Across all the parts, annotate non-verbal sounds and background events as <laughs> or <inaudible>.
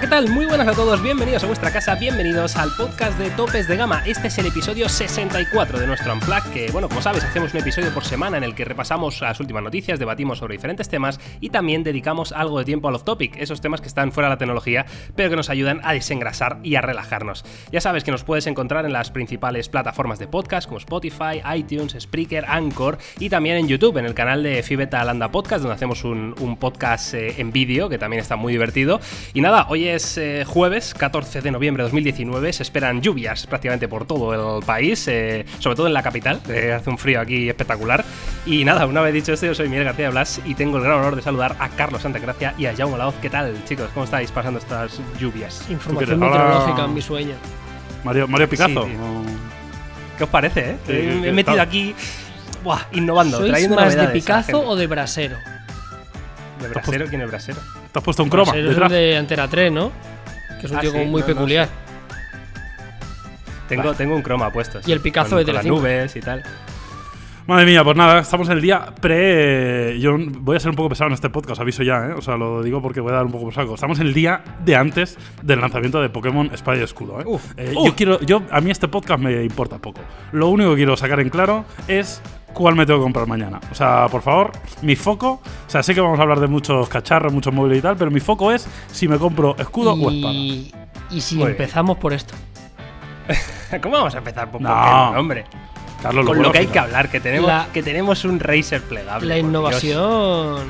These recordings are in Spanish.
¿qué tal? Muy buenas a todos, bienvenidos a vuestra casa, bienvenidos al podcast de Topes de Gama. Este es el episodio 64 de nuestro Unplug, que, bueno, como sabes, hacemos un episodio por semana en el que repasamos las últimas noticias, debatimos sobre diferentes temas y también dedicamos algo de tiempo al off-topic, esos temas que están fuera de la tecnología, pero que nos ayudan a desengrasar y a relajarnos. Ya sabes que nos puedes encontrar en las principales plataformas de podcast como Spotify, iTunes, Spreaker, Anchor y también en YouTube, en el canal de Fibeta Landa Podcast, donde hacemos un, podcast eh, en vídeo que también está muy divertido. Y nada, hoy es eh, jueves 14 de noviembre de 2019. Se esperan lluvias prácticamente por todo el país, eh, sobre todo en la capital, que hace un frío aquí espectacular. Y nada, una vez dicho esto, yo soy Miguel García Blas y tengo el gran honor de saludar a Carlos Santagracia y a Jaume Laoz. ¿Qué tal, chicos? ¿Cómo estáis pasando estas lluvias? Información meteorológica en mi sueño. Mario, Mario Picasso. ¿Qué os parece, eh? me he metido aquí buah, innovando, ¿Sois trayendo más de Picasso o de Brasero? ¿De Brasero? ¿Quién es Brasero? Te has puesto un croma. Es de Antena 3, ¿no? Que es un ah, tío muy peculiar. tengo, tengo un croma puesto. Y el Picasso de las nubes y tal. Madre mía, pues nada, estamos en el día pre. Yo voy a ser un poco pesado en este podcast, aviso ya, ¿eh? O sea, lo digo porque voy a dar un poco por saco. Estamos en el día de antes del lanzamiento de Pokémon Espada y Escudo, ¿eh? eh yo quiero. Yo, a mí este podcast me importa poco. Lo único que quiero sacar en claro es cuál me tengo que comprar mañana. O sea, por favor, mi foco. O sea, sé que vamos a hablar de muchos cacharros, muchos móviles y tal, pero mi foco es si me compro escudo o espada. Y si empezamos por esto. <laughs> ¿Cómo vamos a empezar por Pokémon, hombre? con lo, que hay que hablar, que tenemos, que tenemos un Razer plegable. La innovación.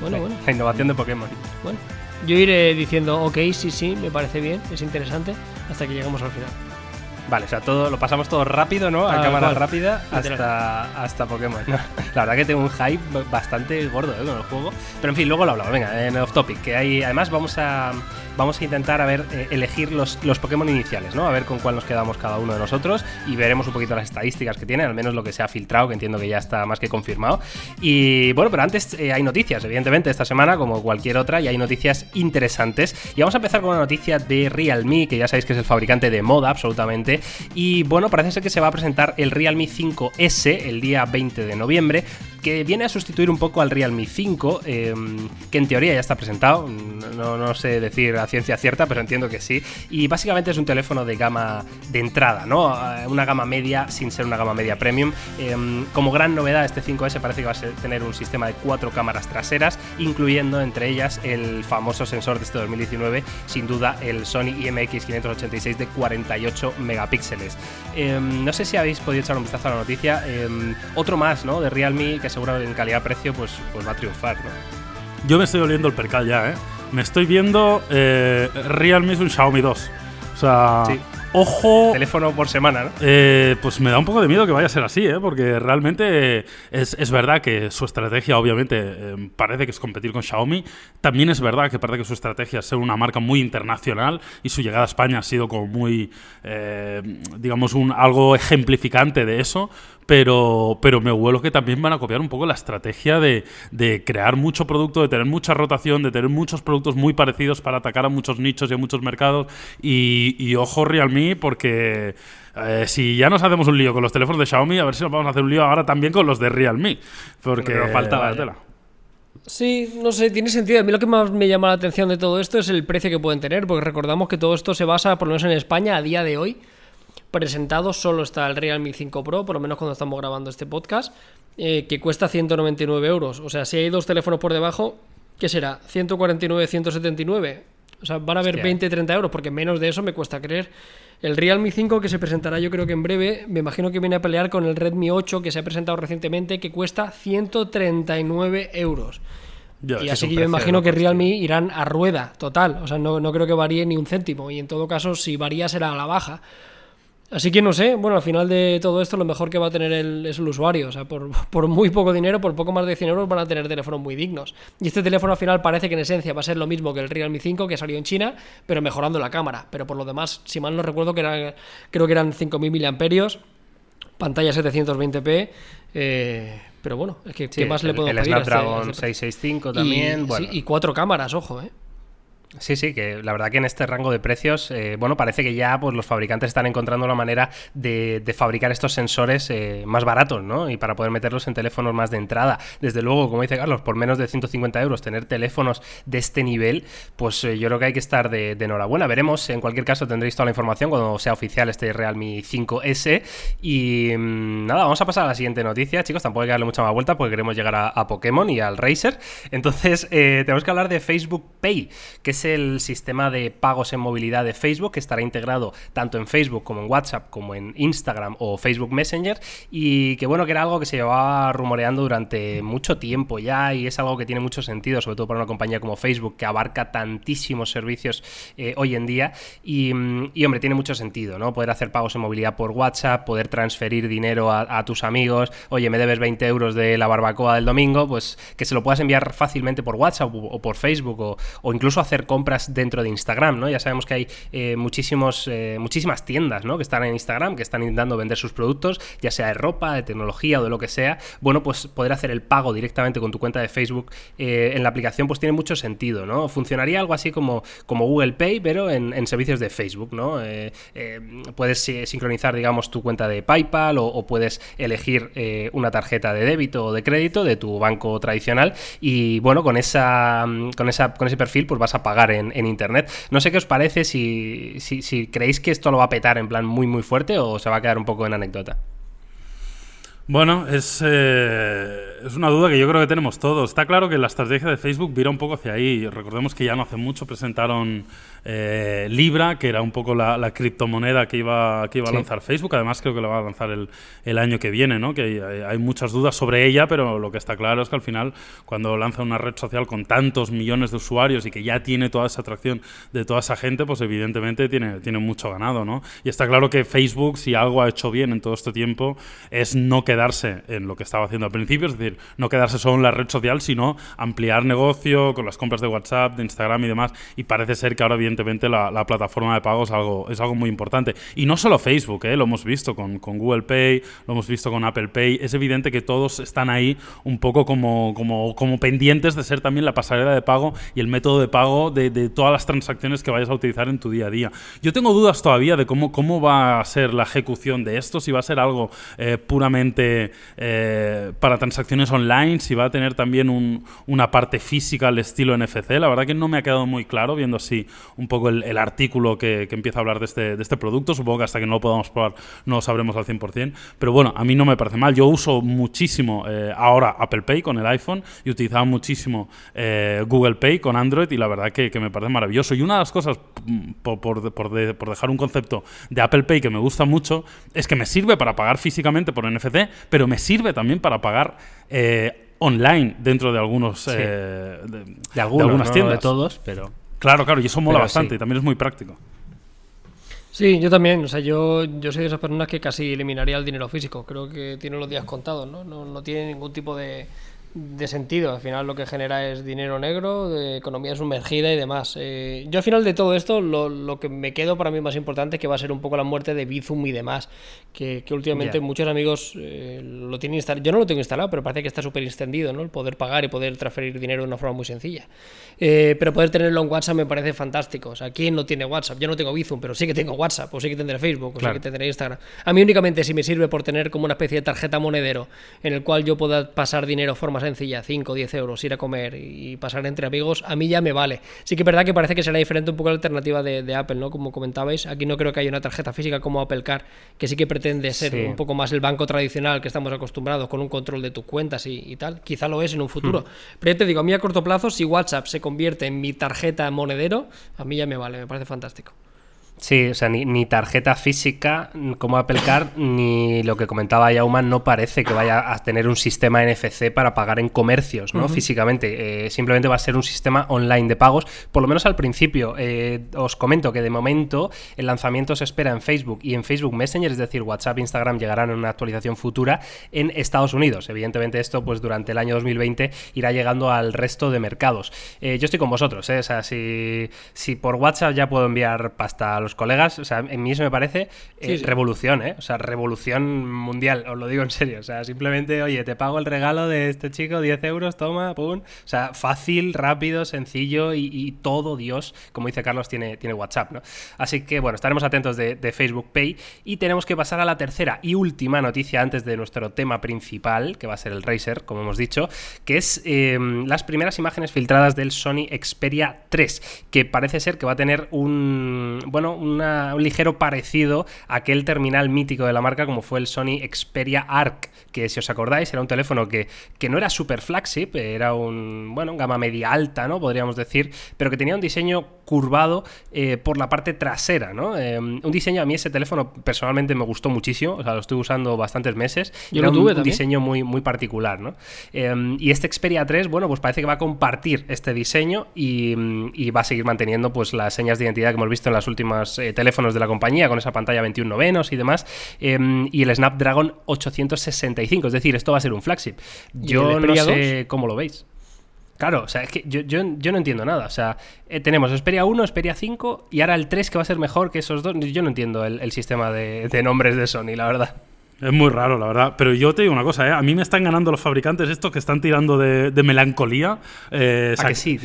Bueno, bueno. La innovación de Pokémon. Bueno, yo iré diciendo, ok, sí, sí, me parece bien, es interesante, hasta que lleguemos al final. Vale, o sea, todo lo pasamos todo rápido, ¿no? A cámara rápida hasta, hasta Pokémon. <laughs> la verdad que tengo un hype bastante gordo ¿eh? con el juego. Pero en fin, luego lo hablamos. Venga, en off topic. Que hay, además vamos a vamos a intentar a ver, eh, elegir los, los Pokémon iniciales, ¿no? A ver con cuál nos quedamos cada uno de nosotros y veremos un poquito las estadísticas que tiene, al menos lo que se ha filtrado, que entiendo que ya está más que confirmado. Y bueno, pero antes eh, hay noticias, evidentemente, esta semana, como cualquier otra, y hay noticias interesantes. Y vamos a empezar con una noticia de Realme, que ya sabéis que es el fabricante de moda, absolutamente. Y bueno, parece ser que se va a presentar el Realme 5S el día 20 de noviembre que viene a sustituir un poco al Realme 5, em, que en teoría ya está presentado, no, no, sé decir a ciencia cierta, pero entiendo que sí, y básicamente es un teléfono de gama de entrada, ¿no? Eh, una gama media sin ser una gama media premium. Em, como gran novedad, este 5S parece que va a tener un sistema de cuatro cámaras traseras, incluyendo entre ellas el famoso sensor de este 2019, sin duda el Sony IMX586 de 48 megapíxeles. Em, no sé si habéis podido echar un vistazo a la noticia, otro más, ¿no? De Realme que seguro en calidad-precio pues, pues va a triunfar, ¿no? Yo me estoy oliendo el percal ya, ¿eh? Me estoy viendo eh, Realme es un Xiaomi 2. O sea, Ojo. Teléfono por semana, ¿no? Eh, pues me da un poco de miedo que vaya a ser así, ¿eh? Porque realmente es, verdad que su estrategia, obviamente, eh, parece que es competir con Xiaomi. También es verdad que parece que su estrategia es ser una marca muy internacional y su llegada a España ha sido como muy, eh, digamos, un, algo ejemplificante de eso pero, pero me huelo que también van a copiar un poco la estrategia de, de, crear mucho producto, de tener mucha rotación, de tener muchos productos muy parecidos para atacar a muchos nichos y a muchos mercados. Y, y ojo, Realme porque eh, si ya nos hacemos un lío con los teléfonos de Xiaomi, a ver si nos vamos a hacer un lío ahora también con los de Realme. Porque nos falta la tela. Sí, no sé, tiene sentido. A mí lo que más me llama la atención de todo esto es el precio que pueden tener, porque recordamos que todo esto se basa, por lo menos en España, a día de hoy, presentado solo está el Realme 5 Pro, por lo menos cuando estamos grabando este podcast, eh, que cuesta 199 euros. O sea, si hay dos teléfonos por debajo, ¿qué será? ¿149, 179? O sea, van a haber 20, 30 euros, porque menos de eso me cuesta creer. El Realme 5 que se presentará yo creo que en breve, me imagino que viene a pelear con el Redmi 8 que se ha presentado recientemente, que cuesta 139 euros. y así que yo imagino que Realme irán a rueda total, o sea, no, no creo que varíe ni un céntimo, y en todo caso, si varía será a la baja. Así que no sé, bueno, al final de todo esto lo mejor que va a tener el, es el usuario. O sea, por, <laughs> por, muy poco dinero, por poco más de 100 euros van a tener teléfonos muy dignos. Y este teléfono al final parece que en esencia va a ser lo mismo que el Realme 5 que salió en China, pero mejorando la cámara. Pero por lo demás, si mal no recuerdo, que era, creo que eran 5.000 mAh, pantalla 720p. Eh, pero bueno, es que ¿qué más le puedo el, pedir? El Snapdragon 665 también. Y, y cuatro cámaras, ojo, ¿eh? Sí, sí, que la verdad que en este rango de precios, eh, bueno, parece que ya pues, los fabricantes están encontrando una manera de, fabricar estos sensores eh, más baratos, ¿no? Y para poder meterlos en teléfonos más de entrada. Desde luego, como dice Carlos, por menos de 150 euros tener teléfonos de este nivel, pues eh, yo creo que hay que estar de, enhorabuena. Veremos, en cualquier caso tendréis toda la información cuando sea oficial este Realme 5S. Y mm, nada, vamos a pasar a la siguiente noticia, chicos, tampoco hay que darle mucha más vuelta porque queremos llegar a, a Pokémon y al Racer. Entonces, tenemos que hablar de Facebook Pay, que es el sistema de pagos en movilidad de Facebook, que estará integrado tanto en Facebook como en WhatsApp, como en Instagram o Facebook Messenger, y que bueno, que era algo que se llevaba rumoreando durante mucho tiempo ya, y es algo que tiene mucho sentido, sobre todo para una compañía como Facebook, que abarca tantísimos servicios eh, hoy en día, y, hombre, tiene mucho sentido, ¿no? Poder hacer pagos en movilidad por WhatsApp, poder transferir dinero a, tus amigos, oye, me debes 20 euros de la barbacoa del domingo, pues que se lo puedas enviar fácilmente por WhatsApp o, por Facebook, o, o incluso hacer compras dentro de Instagram, ¿no? Ya sabemos que hay eh, muchísimos, eh, muchísimas tiendas, ¿no? Que están en Instagram, que están intentando vender sus productos, ya sea de ropa, de tecnología o de lo que sea. Bueno, pues poder hacer el pago directamente con tu cuenta de Facebook eh, en la aplicación, pues tiene mucho sentido, ¿no? Funcionaría algo así como, como Google Pay, pero en, servicios de Facebook, ¿no? puedes sincronizar, digamos, tu cuenta de PayPal o, puedes elegir una tarjeta de débito o de crédito de tu banco tradicional y, bueno, con esa, con esa, con ese perfil, pues vas a pagar en Internet. No sé qué os parece, si, si, creéis que esto lo va a petar en plan muy, muy fuerte o se va a quedar un poco en anécdota. Bueno, es, eh, es, una duda que yo creo que tenemos todos. Está claro que la estrategia de Facebook vira un poco hacia ahí. Recordemos que ya no hace mucho presentaron eh, Libra, que era un poco la, criptomoneda que iba, que iba a lanzar Facebook. Además, creo que la va a lanzar el, el año que viene, ¿no? Que hay, muchas dudas sobre ella, pero lo que está claro es que al final, cuando lanza una red social con tantos millones de usuarios y que ya tiene toda esa atracción de toda esa gente, pues evidentemente tiene, tiene mucho ganado, ¿no? Y está claro que Facebook, si algo ha hecho bien en todo este tiempo, es no quedarse en lo que estaba haciendo al principio, es decir, no quedarse solo en la red social, sino ampliar negocio con las compras de WhatsApp, de Instagram y demás. Y parece ser que ahora, evidentemente la, plataforma de pago es algo, es algo muy importante. Y no solo Facebook, ¿eh? lo hemos visto con, Google Pay, lo hemos visto con Apple Pay. Es evidente que todos están ahí un poco como, como, como pendientes de ser también la pasarela de pago y el método de pago de, todas las transacciones que vayas a utilizar en tu día a día. Yo tengo dudas todavía de cómo, cómo va a ser la ejecución de esto, si va a ser algo eh, puramente eh, para transacciones online, si va a tener también una parte física al estilo NFC. La verdad que no me ha quedado muy claro viendo así un poco el, artículo que, empieza a hablar de este, de este producto. Supongo que hasta que no lo podamos probar no lo sabremos al 100%. Pero bueno, a mí no me parece mal. Yo uso muchísimo eh, ahora Apple Pay con el iPhone y utilizaba muchísimo eh, Google Pay con Android y la verdad que, me parece maravilloso. Y una de las cosas, mm, por, por, dejar un concepto de Apple Pay que me gusta mucho, es que me sirve para pagar físicamente por NFC, pero me sirve también para pagar... Eh, online dentro de algunos de, algunas tiendas de todos pero Claro, claro, y eso mola bastante y también es muy práctico. Sí, yo también. O sea, yo, yo soy de esas personas que casi eliminaría el dinero físico. Creo que tiene los días contados, ¿no? No, no tiene ningún tipo de, de sentido. Al final lo que genera es dinero negro, de economía sumergida y demás. Eh, yo al final de todo esto, lo, lo, que me quedo para mí más importante que va a ser un poco la muerte de Bizum y demás, que, que últimamente muchos amigos eh, lo tienen instalado. Yo no lo tengo instalado, pero parece que está súper extendido, ¿no? El poder pagar y poder transferir dinero de una forma muy sencilla. Eh, pero poder tenerlo en WhatsApp me parece fantástico. O sea, ¿quién no tiene WhatsApp? Yo no tengo Bizum, pero sí que tengo WhatsApp, o sí que tendré Facebook, o sí que tendré Instagram. A mí únicamente si me sirve por tener como una especie de tarjeta monedero en el cual yo pueda pasar dinero de forma sencilla, 5 o 10 euros, ir a comer y pasar entre amigos, a mí ya me vale. Sí que es verdad que parece que será diferente un poco la alternativa de, Apple, ¿no? Como comentabais, aquí no creo que haya una tarjeta física como Apple Car, que sí que pretende ser un poco más el banco tradicional que estamos acostumbrados, con un control de tus cuentas y, tal. Quizá lo es en un futuro. Hmm. Pero yo te digo, a mí a corto plazo, si WhatsApp se convierte en mi tarjeta monedero, a mí ya me vale, me parece fantástico. Sí, o sea, ni, tarjeta física como Apple Card, ni lo que comentaba Yauman, no parece que vaya a tener un sistema NFC para pagar en comercios, ¿no? Físicamente. Eh, simplemente va a ser un sistema online de pagos, por lo menos al principio. Eh, os comento que de momento el lanzamiento se espera en Facebook y en Facebook Messenger, es decir, WhatsApp e Instagram llegarán en una actualización futura en Estados Unidos. Evidentemente esto, pues durante el año 2020 irá llegando al resto de mercados. Eh, yo estoy con vosotros, ¿eh? O sea, si, si por WhatsApp ya puedo enviar pasta los colegas, o sea, en mí eso me parece eh, revolución, ¿eh? O sea, revolución mundial, os lo digo en serio. O sea, simplemente, oye, te pago el regalo de este chico, 10 euros, toma, pum. O sea, fácil, rápido, sencillo y, todo, Dios, como dice Carlos, tiene, tiene WhatsApp, ¿no? Así que, bueno, estaremos atentos de, Facebook Pay y tenemos que pasar a la tercera y última noticia antes de nuestro tema principal, que va a ser el Razer, como hemos dicho, que es em, las primeras imágenes filtradas del Sony Xperia 3, que parece ser que va a tener un, bueno, un ligero parecido a aquel terminal mítico de la marca como fue el Sony Xperia Arc, que si os acordáis era un teléfono que, que no era super flagship, era un, bueno, gama media alta, ¿no? Podríamos decir, pero que tenía un diseño curvado eh, por la parte trasera, ¿no? Eh, un diseño, a mí ese teléfono personalmente me gustó muchísimo, o sea, lo estoy usando bastantes meses. Yo lo tuve un, un diseño muy, muy particular, ¿no? Eh, y este Xperia 3, bueno, pues parece que va a compartir este diseño y, y, va a seguir manteniendo pues las señas de identidad que hemos visto en los últimos teléfonos de la compañía, con esa pantalla 21 novenos y demás, y el Snapdragon 865, es decir, esto va a ser un flagship. Yo no sé cómo lo veis. Claro, o sea, es que yo, yo, no entiendo nada. O sea, eh, tenemos Xperia 1, Xperia 5 y ahora el 3 que va a ser mejor que esos dos. Yo no entiendo el, sistema de, de nombres de Sony, la verdad. Es muy raro, la verdad. Pero yo te digo una cosa, ¿eh? A mí me están ganando los fabricantes estos que están tirando de, melancolía. Eh, ¿A que sí,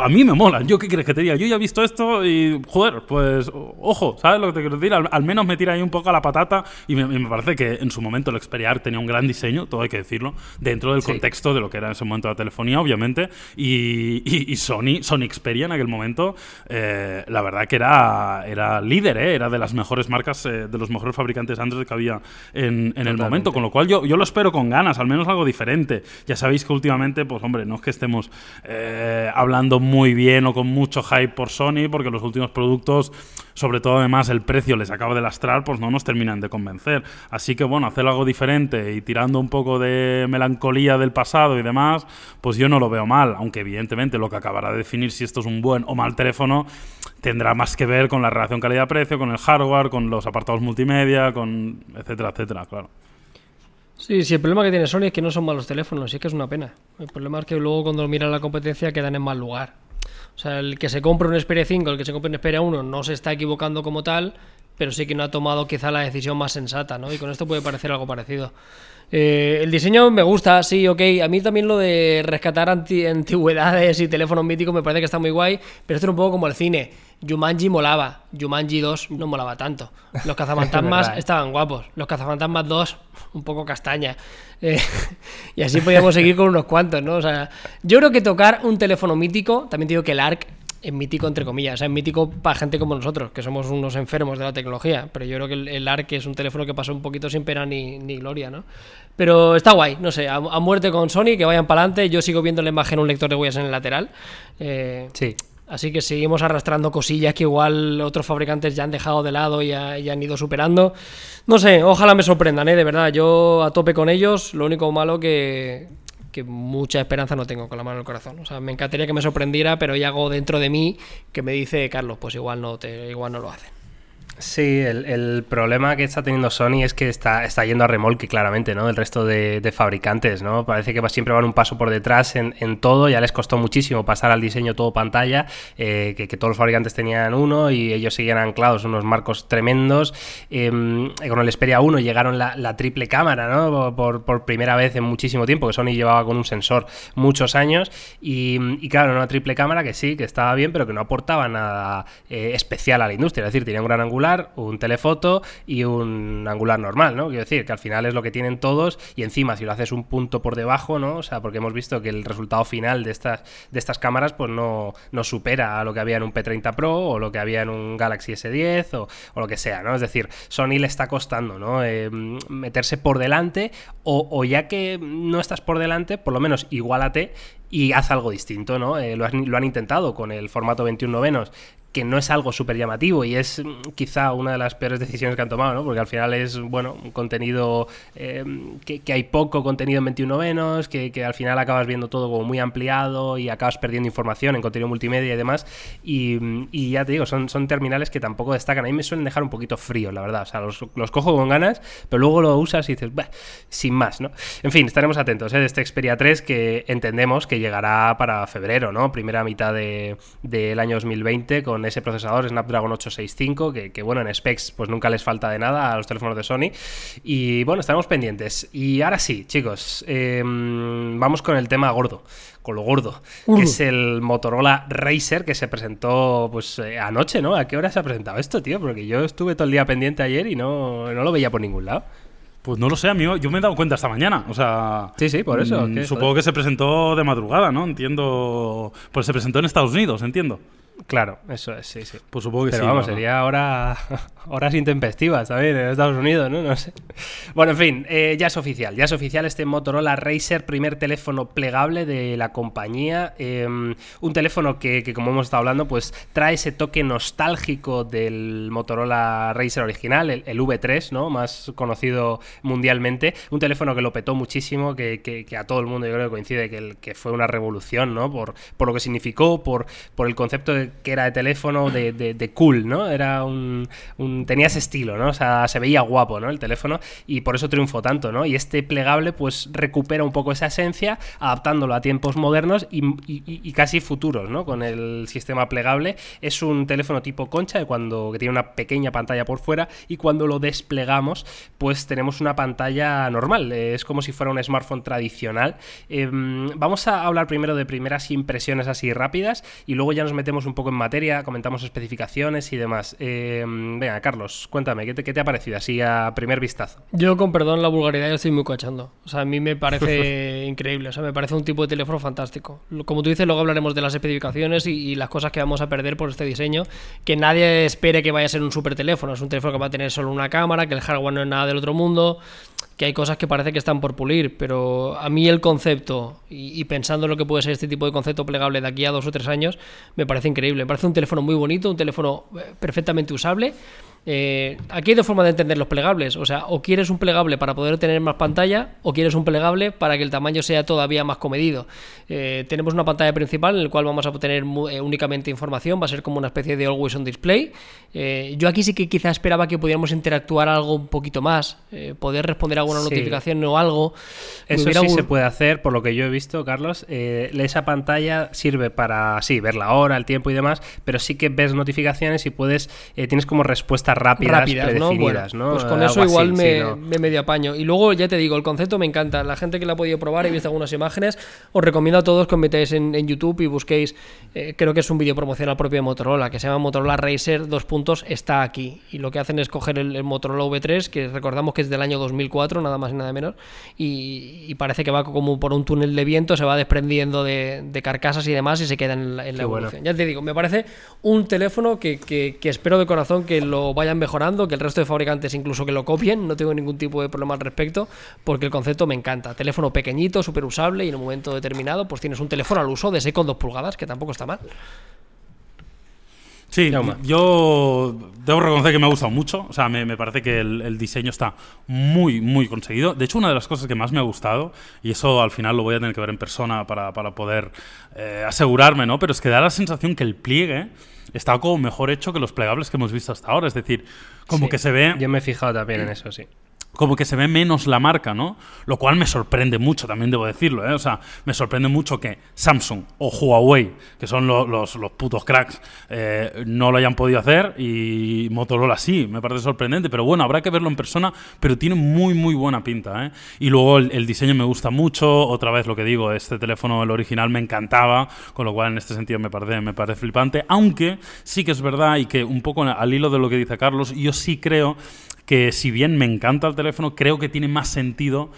A mí me molan. ¿Yo qué quieres que te diga? Yo ya he visto esto y, joder, pues, ojo, ¿sabes lo que te quiero decir? Al, menos me tira ahí un poco a la patata y me, parece que en su momento el Xperia tenía un gran diseño, todo hay que decirlo, dentro del contexto de lo que era en ese momento la telefonía, obviamente. Y, Sony, Sony Xperia en aquel momento, eh, la verdad que era, era líder, ¿eh? Era de las mejores marcas, eh, de los mejores fabricantes Android que había en en, el momento, con lo cual yo, yo lo espero con ganas, al menos algo diferente. Ya sabéis que últimamente, pues hombre, no es que estemos eh, hablando muy bien o con mucho hype por Sony, porque los últimos productos, sobre todo además el precio les acaba de lastrar, pues no nos terminan de convencer. Así que bueno, hacer algo diferente y tirando un poco de melancolía del pasado y demás, pues yo no lo veo mal, aunque evidentemente lo que acabará de definir si esto es un buen o mal teléfono tendrá más que ver con la relación calidad-precio, con el hardware, con los apartados multimedia, con etcétera, etcétera, claro. Sí, sí, el problema que tiene Sony es que no son malos teléfonos, sí que es una pena. El problema es que luego cuando miran la competencia quedan en mal lugar. O sea, el que se compra un Xperia 5, el que se compra un Xperia 1 no se está equivocando como tal, pero sí que no ha tomado quizá la decisión más sensata, ¿no? Y con esto puede parecer algo parecido. Eh, el diseño me gusta, sí, ok. A mí también lo de rescatar <laughs> antigüedades y teléfonos míticos me parece que está muy guay, pero esto es un poco como el cine. Jumanji molaba, Jumanji 2 no molaba tanto. Los cazafantasmas <laughs> estaban guapos, los cazafantasmas 2 <laughs> un poco castaña. Eh, y así podíamos seguir con unos cuantos, ¿no? O sea, yo creo que tocar un teléfono mítico, también digo que el ARC es mítico entre comillas, o sea, es mítico para gente como nosotros, que somos unos enfermos de la tecnología, pero yo creo que el, ARC es un teléfono que pasó un poquito sin pena ni, gloria, ¿no? Pero está guay, no sé, a, muerte con Sony, que vayan para adelante, yo sigo viendo la imagen un lector de huellas en el lateral. Eh, sí. Así que seguimos arrastrando cosillas que igual otros fabricantes ya han dejado de lado y, han ido superando. No sé, ojalá me sorprendan, ¿eh? de verdad. Yo a tope con ellos. Lo único malo que, que mucha esperanza no tengo con la mano en el corazón. O sea, me encantaría que me sorprendiera, pero hay algo dentro de mí que me dice, Carlos, pues igual no, te, igual no lo hacen. Sí, el, problema que está teniendo Sony es que está, está yendo a remolque claramente, ¿no? El resto de, fabricantes, ¿no? Parece que siempre van un paso por detrás en, todo, ya les costó muchísimo pasar al diseño todo pantalla, eh, que, todos los fabricantes tenían uno y ellos seguían anclados unos marcos tremendos. Em, con el Xperia 1 llegaron la, triple cámara, ¿no? Por, primera vez en muchísimo tiempo, que Sony llevaba con un sensor muchos años y, claro, una triple cámara que sí, que estaba bien, pero que no aportaba nada eh, especial a la industria, es decir, tenía un gran angular un telefoto y un angular normal, ¿no? Quiero decir, que al final es lo que tienen todos y encima si lo haces un punto por debajo, ¿no? O sea, porque hemos visto que el resultado final de estas, de estas cámaras pues no, no supera a lo que había en un P30 Pro o lo que había en un Galaxy S10 o, lo que sea, ¿no? Es decir, Sony le está costando, ¿no? Eh, meterse por delante o, ya que no estás por delante, por lo menos igualate y haz algo distinto, ¿no? Eh, lo, han, lo, han, intentado con el formato 21 novenos, que no es algo súper llamativo y es mm, quizá una de las peores decisiones que han tomado, ¿no? Porque al final es, bueno, un contenido eh, que, hay poco contenido en 21 novenos, que, al final acabas viendo todo como muy ampliado y acabas perdiendo información en contenido multimedia y demás. Y, ya te digo, son, son terminales que tampoco destacan. A mí me suelen dejar un poquito frío, la verdad. O sea, los, los cojo con ganas, pero luego lo usas y dices, sin más, ¿no? En fin, estaremos atentos ¿eh? de este Xperia 3 que entendemos que llegará para febrero, ¿no? Primera mitad del de, año 2020 con con ese procesador Snapdragon 865, que, que, bueno, en specs pues nunca les falta de nada a los teléfonos de Sony. Y bueno, estaremos pendientes. Y ahora sí, chicos, em, vamos con el tema gordo, con lo gordo, que es el Motorola Racer que se presentó pues eh, anoche, ¿no? ¿A qué hora se ha presentado esto, tío? Porque yo estuve todo el día pendiente ayer y no, no lo veía por ningún lado. Pues no lo sé, amigo. Yo me he dado cuenta esta mañana. O sea. Sí, sí, por eso. Mm, supongo que se presentó de madrugada, ¿no? Entiendo. Pues se presentó en Estados Unidos, entiendo. Claro, eso es, sí, sí. Pues supongo que Pero sí. vamos, sería ahora <laughs> horas intempestivas también en Estados Unidos, ¿no? No sé. Bueno, en fin, eh, ya es oficial. Ya es oficial este Motorola Racer, primer teléfono plegable de la compañía. Eh, un teléfono que, que, como hemos estado hablando, pues trae ese toque nostálgico del Motorola Racer original, el, el V3, ¿no? Más conocido mundialmente. Un teléfono que lo petó muchísimo, que, que, que a todo el mundo yo creo que coincide que, el, que fue una revolución, ¿no? Por, por lo que significó, por, por el concepto de que era de teléfono de, de, cool, ¿no? Era un, un, tenía ese estilo, ¿no? O sea, se veía guapo, ¿no? El teléfono y por eso triunfó tanto, ¿no? Y este plegable pues recupera un poco esa esencia, adaptándolo a tiempos modernos y, y, casi futuros, ¿no? Con el sistema plegable. Es un teléfono tipo concha, de cuando, que tiene una pequeña pantalla por fuera y cuando lo desplegamos pues tenemos una pantalla normal, es como si fuera un smartphone tradicional. Eh, vamos a hablar primero de primeras impresiones así rápidas y luego ya nos metemos poco en materia, comentamos especificaciones y demás. Eh, venga, Carlos, cuéntame, ¿qué te, ¿qué te, ha parecido así a primer vistazo? Yo, con perdón la vulgaridad, yo estoy muy cachando. O sea, a mí me parece <laughs> increíble, o sea, me parece un tipo de teléfono fantástico. Como tú dices, luego hablaremos de las especificaciones y, y las cosas que vamos a perder por este diseño, que nadie espere que vaya a ser un super teléfono, es un teléfono que va a tener solo una cámara, que el hardware no es nada del otro mundo, que hay cosas que parece que están por pulir, pero a mí el concepto, y, y, pensando en lo que puede ser este tipo de concepto plegable de aquí a dos o tres años, me parece increíble. Me parece un teléfono muy bonito, un teléfono eh, perfectamente usable. Eh, aquí hay dos formas de entender los plegables. O sea, o quieres un plegable para poder tener más pantalla, o quieres un plegable para que el tamaño sea todavía más comedido. Eh, tenemos una pantalla principal en la cual vamos a tener eh, únicamente información, va a ser como una especie de always on display. Eh, yo aquí sí que quizá esperaba que pudiéramos interactuar algo un poquito más, poder responder a alguna sí. notificación o algo. Eso sí se puede hacer, por lo que yo he visto, Carlos. Esa pantalla sirve para, sí, ver la hora, el tiempo y demás, pero sí que ves notificaciones y puedes, tienes como respuestas rápidas, rápidas predefinidas, ¿no? Bueno, Pues con eso igual así, me, sí, ¿no? me, medio apaño. Y luego, ya te digo, el concepto me encanta. La gente que la ha podido probar, he visto algunas imágenes, os recomiendo a todos que os metáis en, en YouTube y busquéis, eh, creo que es un vídeo promocional propio de Motorola, que se llama Motorola Racer 2 puntos, está aquí. Y lo que hacen es coger el, el, Motorola V3, que recordamos que es del año 2004, nada más y nada menos, y, y parece que va como por un túnel de viento, se va desprendiendo de, de carcasas y demás y se queda en la, en la evolución. Bueno. Ya te digo, me parece un teléfono que, que, que espero de corazón que lo vayan mejorando, que el resto de fabricantes incluso que lo copien, no tengo ningún tipo de problema al respecto, porque el concepto me encanta. Teléfono pequeñito, súper usable y en un momento determinado pues tienes un teléfono al uso de 6,2 pulgadas, que tampoco está mal. Sí, yo debo reconocer que me ha gustado mucho. O sea, me, me parece que el, el, diseño está muy, muy conseguido. De hecho, una de las cosas que más me ha gustado, y eso al final lo voy a tener que ver en persona para, para poder eh, asegurarme, ¿no? Pero es que da la sensación que el pliegue está como mejor hecho que los plegables que hemos visto hasta ahora. Es decir, como sí, que se ve. Yo me he fijado también en eso, sí como que se ve menos la marca, ¿no? Lo cual me sorprende mucho, también debo decirlo, ¿eh? O sea, me sorprende mucho que Samsung o Huawei, que son lo, los, los, putos cracks, eh, no lo hayan podido hacer y Motorola sí, me parece sorprendente, pero bueno, habrá que verlo en persona, pero tiene muy, muy buena pinta, ¿eh? Y luego el, el diseño me gusta mucho, otra vez lo que digo, este teléfono, el original, me encantaba, con lo cual en este sentido me parece, me parece flipante, aunque sí que es verdad y que un poco al hilo de lo que dice Carlos, yo sí creo que si bien me encanta el teléfono, creo que tiene más sentido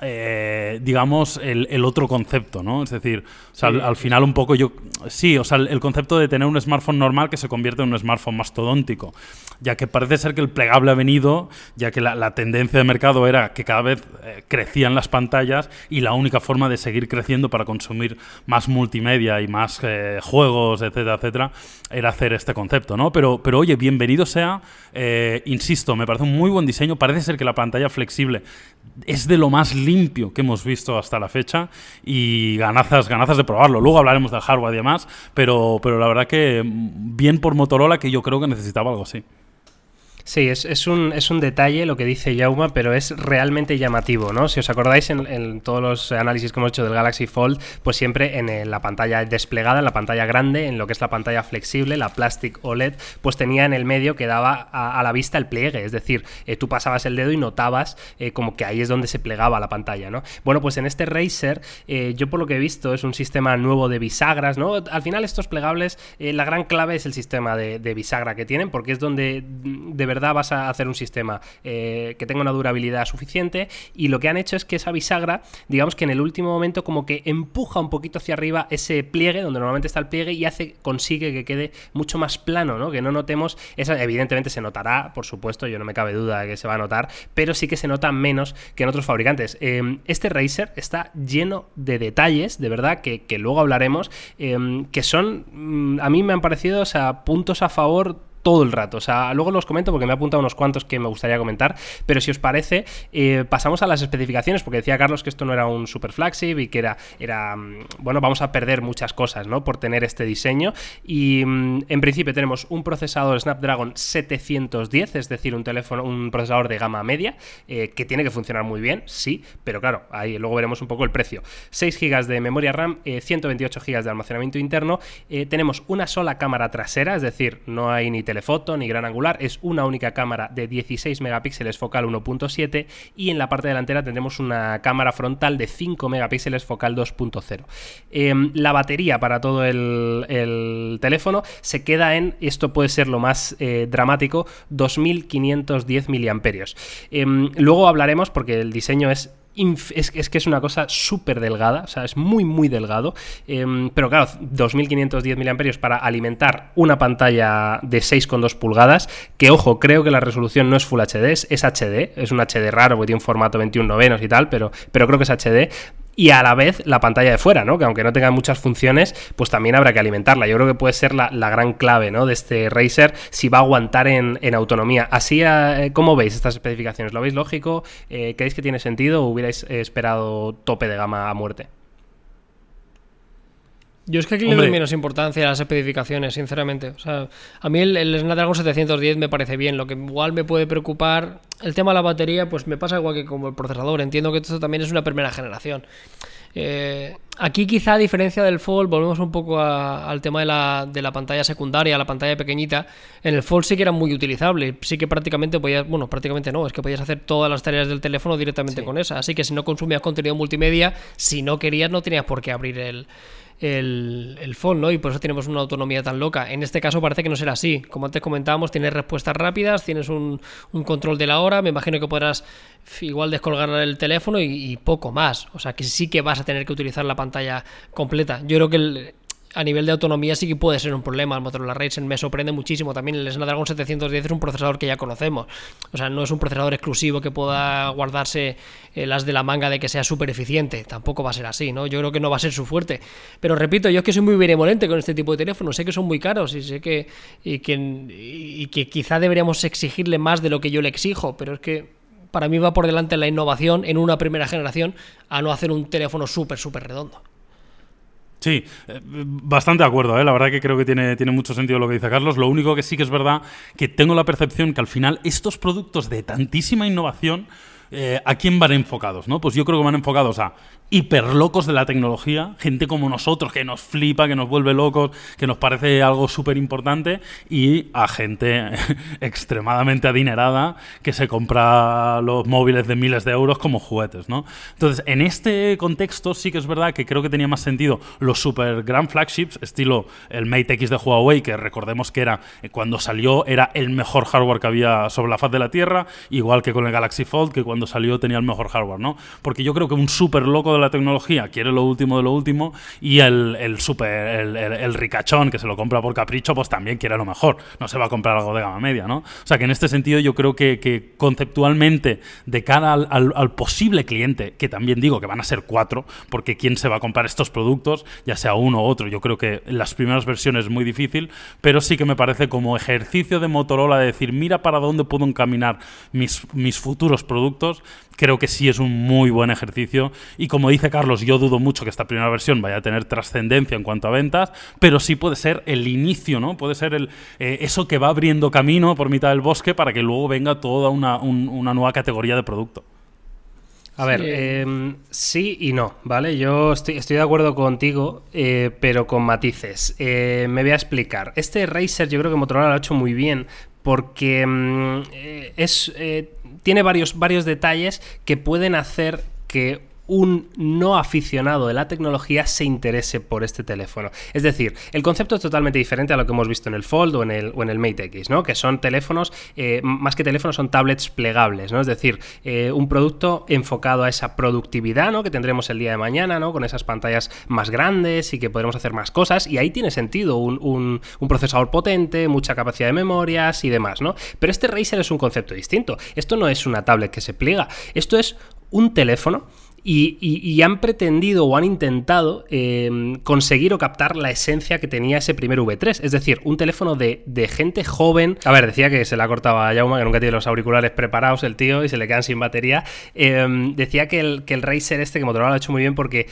eh, digamos, el, el, otro concepto, ¿no? Es decir, o sea, sí. al, al, final un poco yo... Sí, o sea, el, el, concepto de tener un smartphone normal que se convierte en un smartphone mastodóntico, ya que parece ser que el plegable ha venido, ya que la, la tendencia de mercado era que cada vez eh, crecían las pantallas y la única forma de seguir creciendo para consumir más multimedia y más eh, juegos, etcétera, etcétera, era hacer este concepto, ¿no? Pero, pero oye, bienvenido sea, insisto, me parece un muy buen diseño, parece ser que la pantalla flexible es de lo más limpio que hemos visto hasta la fecha y ganazas, ganazas de probarlo. Luego hablaremos del hardware y demás, pero, pero la verdad que bien por Motorola que yo creo que necesitaba algo así. Sí, es, es, un, es un detalle lo que dice Yauma, pero es realmente llamativo, ¿no? Si os acordáis en, todos los análisis que hemos hecho del Galaxy Fold, pues siempre en la pantalla desplegada, en la pantalla grande, en lo que es la pantalla flexible, la Plastic OLED, pues tenía en el medio que daba a, la vista el pliegue, es decir, eh, tú pasabas el dedo y notabas eh, como que ahí es donde se plegaba la pantalla, ¿no? Bueno, pues en este Razer, eh, yo por lo que he visto, es un sistema nuevo de bisagras, ¿no? Al final estos plegables, la gran clave es el sistema de, de bisagra que tienen, porque es donde de verdad vas a hacer un sistema que tenga una durabilidad suficiente y lo que han hecho es que esa bisagra, digamos que en el último momento como que empuja un poquito hacia arriba ese pliegue, donde normalmente está el pliegue, y hace, consigue que quede mucho más plano, ¿no? Que no notemos, esa, evidentemente se notará, por supuesto, yo no me cabe duda de que se va a notar, pero sí que se nota menos que en otros fabricantes. Em, este Razer está lleno de detalles, de verdad, que, luego hablaremos, em, que son, mm, a mí me han parecido, o sea, puntos a favor todo el rato. O sea, luego los comento porque me ha apuntado unos cuantos que me gustaría comentar, pero si os parece, eh, pasamos a las especificaciones, porque decía Carlos que esto no era un super flagship y que era, era, mm, bueno, vamos a perder muchas cosas, ¿no? Por tener este diseño. Y mm, en principio tenemos un procesador Snapdragon 710, es decir, un teléfono, un procesador de gama media, eh, que tiene que funcionar muy bien, sí, pero claro, ahí luego veremos un poco el precio. 6 GB de memoria RAM, 128 eh, GB de almacenamiento interno, tenemos una sola cámara trasera, es decir, no hay ni telefoto ni gran angular, es una única cámara de 16 megapíxeles focal 1.7 y en la parte delantera tendremos una cámara frontal de 5 megapíxeles focal 2.0. Em, la batería para todo el, teléfono se queda en, esto puede ser lo más eh, dramático, 2510 miliamperios. Em, luego hablaremos, porque el diseño es es, que es una cosa súper delgada, o sea, es muy, muy delgado. Em, pero claro, 2510 mAh para alimentar una pantalla de 6,2 pulgadas, que ojo, creo que la resolución no es Full HD, es, HD, es un HD raro porque tiene un formato 21 novenos y tal, pero, pero creo que es HD y a la vez la pantalla de fuera, ¿no? Que aunque no tenga muchas funciones, pues también habrá que alimentarla. Yo creo que puede ser la, gran clave, ¿no? De este Razer, si va a aguantar en, autonomía. Así, eh, ¿cómo veis estas especificaciones? ¿Lo veis lógico? Eh, ¿Creéis que tiene sentido o hubierais esperado tope de gama a muerte? Yo es que aquí le doy menos importancia a las especificaciones, sinceramente. O sea, a mí el, Snapdragon 710 me parece bien. Lo que igual me puede preocupar, el tema de la batería, pues me pasa igual que como el procesador. Entiendo que esto también es una primera generación. Eh, aquí quizá a diferencia del Fold, volvemos un poco al tema de la, de la, pantalla secundaria, la pantalla pequeñita. En el Fold sí que era muy utilizable, sí que prácticamente podías, bueno, prácticamente no, es que podías hacer todas las tareas del teléfono directamente con esa. Así que si no consumías contenido multimedia, si no querías no tenías por qué abrir el, el, el phone, ¿no? Y por eso tenemos una autonomía tan loca. En este caso parece que no será así. Como antes comentábamos, tienes respuestas rápidas, tienes un, control de la hora, me imagino que podrás igual descolgar el teléfono y, y, poco más. O sea que sí que vas a tener que utilizar la pantalla completa. Yo creo que el, a nivel de autonomía sí que puede ser un problema. El Motorola Ryzen me sorprende muchísimo. También el Snapdragon 710 es un procesador que ya conocemos. O sea, no es un procesador exclusivo que pueda guardarse eh, las de la manga de que sea súper eficiente. Tampoco va a ser así, ¿no? Yo creo que no va a ser su fuerte. Pero repito, yo es que soy muy benevolente con este tipo de teléfonos. Sé que son muy caros y sé que, y que, y que quizá deberíamos exigirle más de lo que yo le exijo. Pero es que para mí va por delante la innovación en una primera generación a no hacer un teléfono súper, súper redondo. Sí, eh, bastante de acuerdo, ¿eh? la verdad que creo que tiene, tiene mucho sentido lo que dice Carlos. Lo único que sí que es verdad que tengo la percepción que al final estos productos de tantísima innovación eh, ¿a quién van enfocados? ¿no? Pues yo creo que van enfocados a hiperlocos de la tecnología, gente como nosotros que nos flipa, que nos vuelve locos, que nos parece algo súper importante, y a gente <laughs> extremadamente adinerada que se compra los móviles de miles de euros como juguetes. ¿no? Entonces, en este contexto sí que es verdad que creo que tenía más sentido los super grand flagships, estilo el Mate X de Huawei, que recordemos que era eh, cuando salió era el mejor hardware que había sobre la faz de la Tierra, igual que con el Galaxy Fold, que cuando salió tenía el mejor hardware, ¿no? Porque yo creo que un súper loco de la tecnología quiere lo último de lo último y el, el super, el, ricachón que se lo compra por capricho, pues también quiere lo mejor. No se va a comprar algo de gama media, ¿no? O sea que en este sentido yo creo que, conceptualmente, de cara al, posible cliente, que también digo que van a ser cuatro, porque quién se va a comprar estos productos, ya sea uno u otro, yo creo que las primeras versiones es muy difícil, pero sí que me parece como ejercicio de Motorola de decir, mira para dónde puedo encaminar mis, mis futuros productos creo que sí es un muy buen ejercicio. Y como dice Carlos, yo dudo mucho que esta primera versión vaya a tener trascendencia en cuanto a ventas, pero sí puede ser el inicio, ¿no? Puede ser el, eh, eso que va abriendo camino por mitad del bosque para que luego venga toda una, una nueva categoría de producto. A ver, em, sí. y no, ¿vale? Yo estoy, estoy de acuerdo contigo, eh, pero con matices. Eh, me voy a explicar. Este Razer yo creo que Motorola lo ha hecho muy bien porque mm, eh, es, tiene varios, varios detalles que pueden hacer que un no aficionado de la tecnología se interese por este teléfono. Es decir, el concepto es totalmente diferente a lo que hemos visto en el Fold o en el, o en el Mate X, ¿no? Que son teléfonos, eh, más que teléfonos, son tablets plegables, ¿no? Es decir, eh, un producto enfocado a esa productividad, ¿no? Que tendremos el día de mañana, ¿no? Con esas pantallas más grandes y que podremos hacer más cosas. Y ahí tiene sentido un, un procesador potente, mucha capacidad de memorias y demás, ¿no? Pero este Razer es un concepto distinto. Esto no es una tablet que se pliega. Esto es un teléfono y, han pretendido o han intentado em, conseguir o captar la esencia que tenía ese primer V3. Es decir, un teléfono de, gente joven. A ver, decía que se le ha cortado a Jauma, que nunca tiene los auriculares preparados el tío y se le quedan sin batería. Em, decía que el, que el Razer este, que Motorola lo ha hecho muy bien porque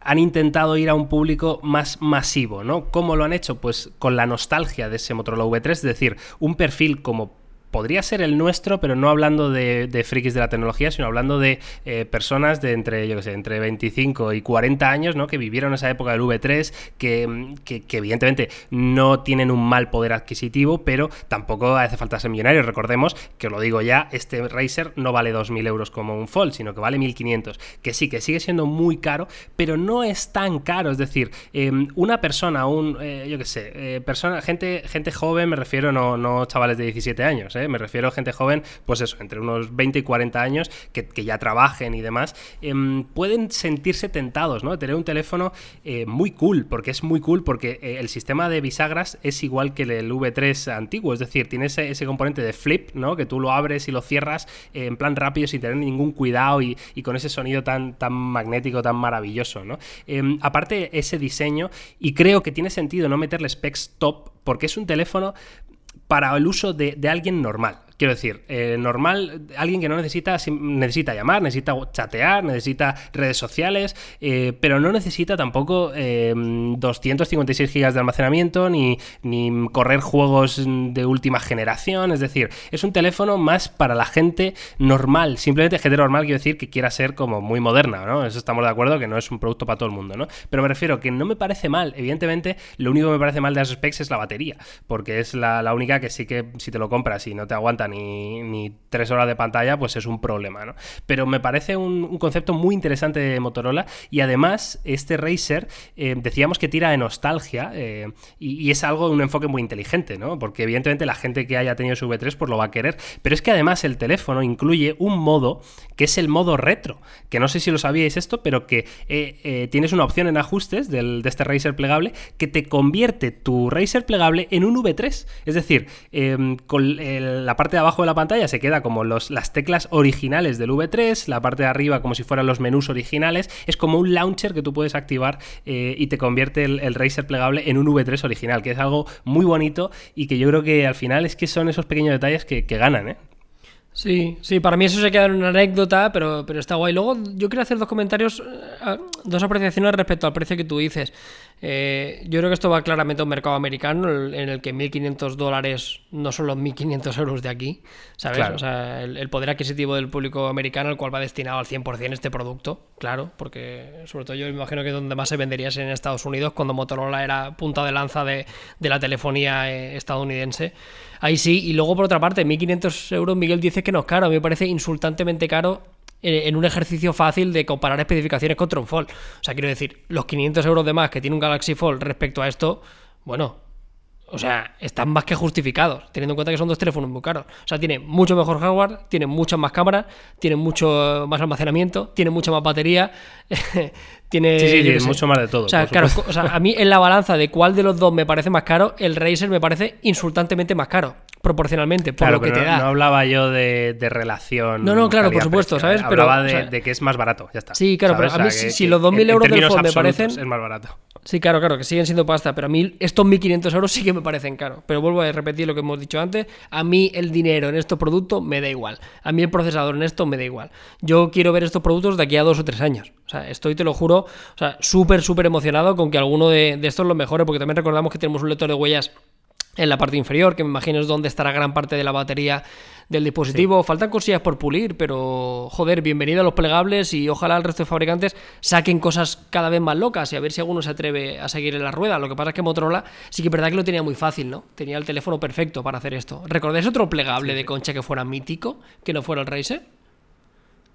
han intentado ir a un público más masivo, ¿no? ¿Cómo lo han hecho? Pues con la nostalgia de ese Motorola V3, es decir, un perfil como podría ser el nuestro, pero no hablando de, frikis de la tecnología, sino hablando de eh, personas de entre, yo sé, entre 25 y 40 años, ¿no? Que vivieron esa época del V3, que, que, evidentemente no tienen un mal poder adquisitivo, pero tampoco hace falta ser millonario. Recordemos que os lo digo ya, este Razer no vale 2.000 euros como un Fold, sino que vale 1.500. Que sí, que sigue siendo muy caro, pero no es tan caro. Es decir, em, una persona, un, eh, yo qué sé, eh, persona, gente, gente joven, me refiero, no, no chavales de 17 años, ¿eh? Me refiero a gente joven, pues eso, entre unos 20 y 40 años, que, ya trabajen y demás, em, pueden sentirse tentados, ¿no? Tener un teléfono eh, muy cool, porque es muy cool, porque eh, el sistema de bisagras es igual que el V3 antiguo, es decir, tiene ese, componente de flip, ¿no? Que tú lo abres y lo cierras eh, en plan rápido sin tener ningún cuidado y, con ese sonido tan, tan magnético, tan maravilloso, ¿no? Em, aparte, ese diseño, y creo que tiene sentido no meterle specs top, porque es un teléfono para el uso de, alguien normal. Quiero decir, eh, normal, alguien que no necesita, necesita llamar, necesita chatear, necesita redes sociales, eh, pero no necesita tampoco 256 eh, GB de almacenamiento ni, ni correr juegos de última generación. Es decir, es un teléfono más para la gente normal, simplemente gente normal, quiero decir, que quiera ser como muy moderna, ¿no? Eso estamos de acuerdo que no es un producto para todo el mundo, ¿no? Pero me refiero que no me parece mal, evidentemente, lo único que me parece mal de las specs es la batería, porque es la, la única que sí que si te lo compras y no te aguanta ni, tres horas de pantalla, pues es un problema, ¿no? Pero me parece un, concepto muy interesante de Motorola y además este Razer eh, decíamos que tira de nostalgia eh, y, es algo, un enfoque muy inteligente, ¿no? Porque evidentemente la gente que haya tenido su V3 pues lo va a querer, pero es que además el teléfono incluye un modo que es el modo retro, que no sé si lo sabíais esto, pero que eh, tienes una opción en ajustes del, de este Razer plegable que te convierte tu Razer plegable en un V3, es decir, con la parte de abajo de la pantalla se queda como los, las teclas originales del V3, la parte de arriba como si fueran los menús originales, es como un launcher que tú puedes activar eh, y te convierte el, Razer plegable en un V3 original, que es algo muy bonito y que yo creo que al final es que son esos pequeños detalles que, que ganan, ¿eh? Sí, sí, para mí eso se queda en una anécdota, pero, pero está guay. Luego yo quiero hacer dos comentarios, eh, dos apreciaciones respecto al precio que tú dices. Eh, yo creo que esto va claramente a un mercado americano en el que 1.500 dólares no son los 1.500 euros de aquí, ¿sabes? O sea, el, poder adquisitivo del público americano al cual va destinado al 100% este producto, claro, porque sobre todo yo me imagino que donde más se vendería es en Estados Unidos, cuando Motorola era punta de lanza de, de la telefonía eh, estadounidense. Ahí sí, y luego por otra parte, 1.500 euros, Miguel dice que no es caro, a mí me parece insultantemente caro en un ejercicio fácil de comparar especificaciones contra un Fold. O sea, quiero decir, los 500 euros de más que tiene un Galaxy Fold respecto a esto, bueno, o sea, están más que justificados, teniendo en cuenta que son dos teléfonos muy caros. O sea, tiene mucho mejor hardware, tiene muchas más cámaras, tiene mucho más almacenamiento, tiene mucha más batería, <laughs> Tiene, Sí, sí, sé. mucho más de todo. O sea, claro, o sea, a mí en la balanza de cuál de los dos me parece más caro, el Razer me parece insultantemente más caro, proporcionalmente, por Claro, lo que te no, da. no hablaba yo de, de relación. No, no, claro, por supuesto, ¿sabes? Pero, Hablaba o de, sea- de que es más barato, ya está. Sí, claro, pero a O mí sea, si- que- si los 2.000 en- en euros del phone me parecen- Es más barato. Sí, claro, claro, que siguen siendo pasta, pero a mí estos 1.500 euros sí que me parecen caros. Pero vuelvo a repetir lo que hemos dicho antes, a mí el dinero en estos productos me da igual. A mí el procesador en esto me da igual. Yo quiero ver estos productos de aquí a dos o tres años. O sea, estoy, te lo juro, o sea, súper, súper emocionado con que alguno de, de estos los mejore, porque también recordamos que tenemos un lector de huellas en la parte inferior, que me imagino es donde estará gran parte de la batería del dispositivo. Faltan cosillas por pulir, pero joder, bienvenido a los plegables y ojalá el resto de fabricantes saquen cosas cada vez más locas y a ver si alguno se atreve a seguir en la rueda. Lo que pasa es que Motorola sí que es verdad que lo tenía muy fácil, ¿no? Tenía el teléfono perfecto para hacer esto. ¿Recordáis otro plegable de concha que fuera mítico, que no fuera el Razer?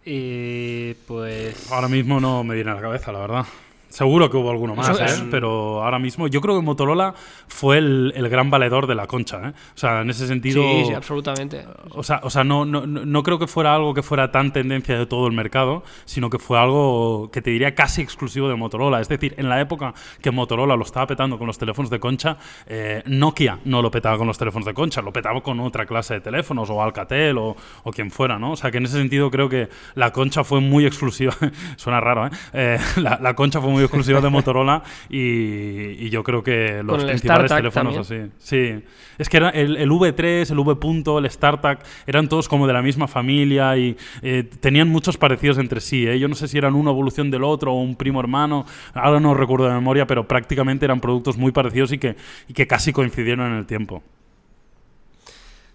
Y pues. Ahora mismo no me viene a la cabeza, la verdad. Seguro que hubo alguno más, Eso ¿eh? es- pero ahora mismo yo creo que Motorola fue el, el gran valedor de la concha. ¿eh? O sea, en ese sentido... Sí, sí, absolutamente. O sea, o sea no, no, no no creo que fuera algo que fuera tan tendencia de todo el mercado, sino que fue algo que te diría casi exclusivo de Motorola. Es decir, en la época que Motorola lo estaba petando con los teléfonos de concha, eh, Nokia no lo petaba con los teléfonos de concha, lo petaba con otra clase de teléfonos, o Alcatel, o, o quien fuera, ¿no? O sea, que en ese sentido creo que la concha fue muy exclusiva. <laughs> Suena raro, ¿eh? Eh, <laughs> la, la concha fue muy exclusiva de Motorola y, y yo creo que los principales teléfonos también. así. Sí, es que era el, el V3, el V. punto, el StarTAC, eran todos como de la misma familia y eh, tenían muchos parecidos entre sí. ¿eh? Yo no sé si eran una evolución del otro o un primo hermano, ahora no recuerdo de memoria, pero prácticamente eran productos muy parecidos y que, y que casi coincidieron en el tiempo.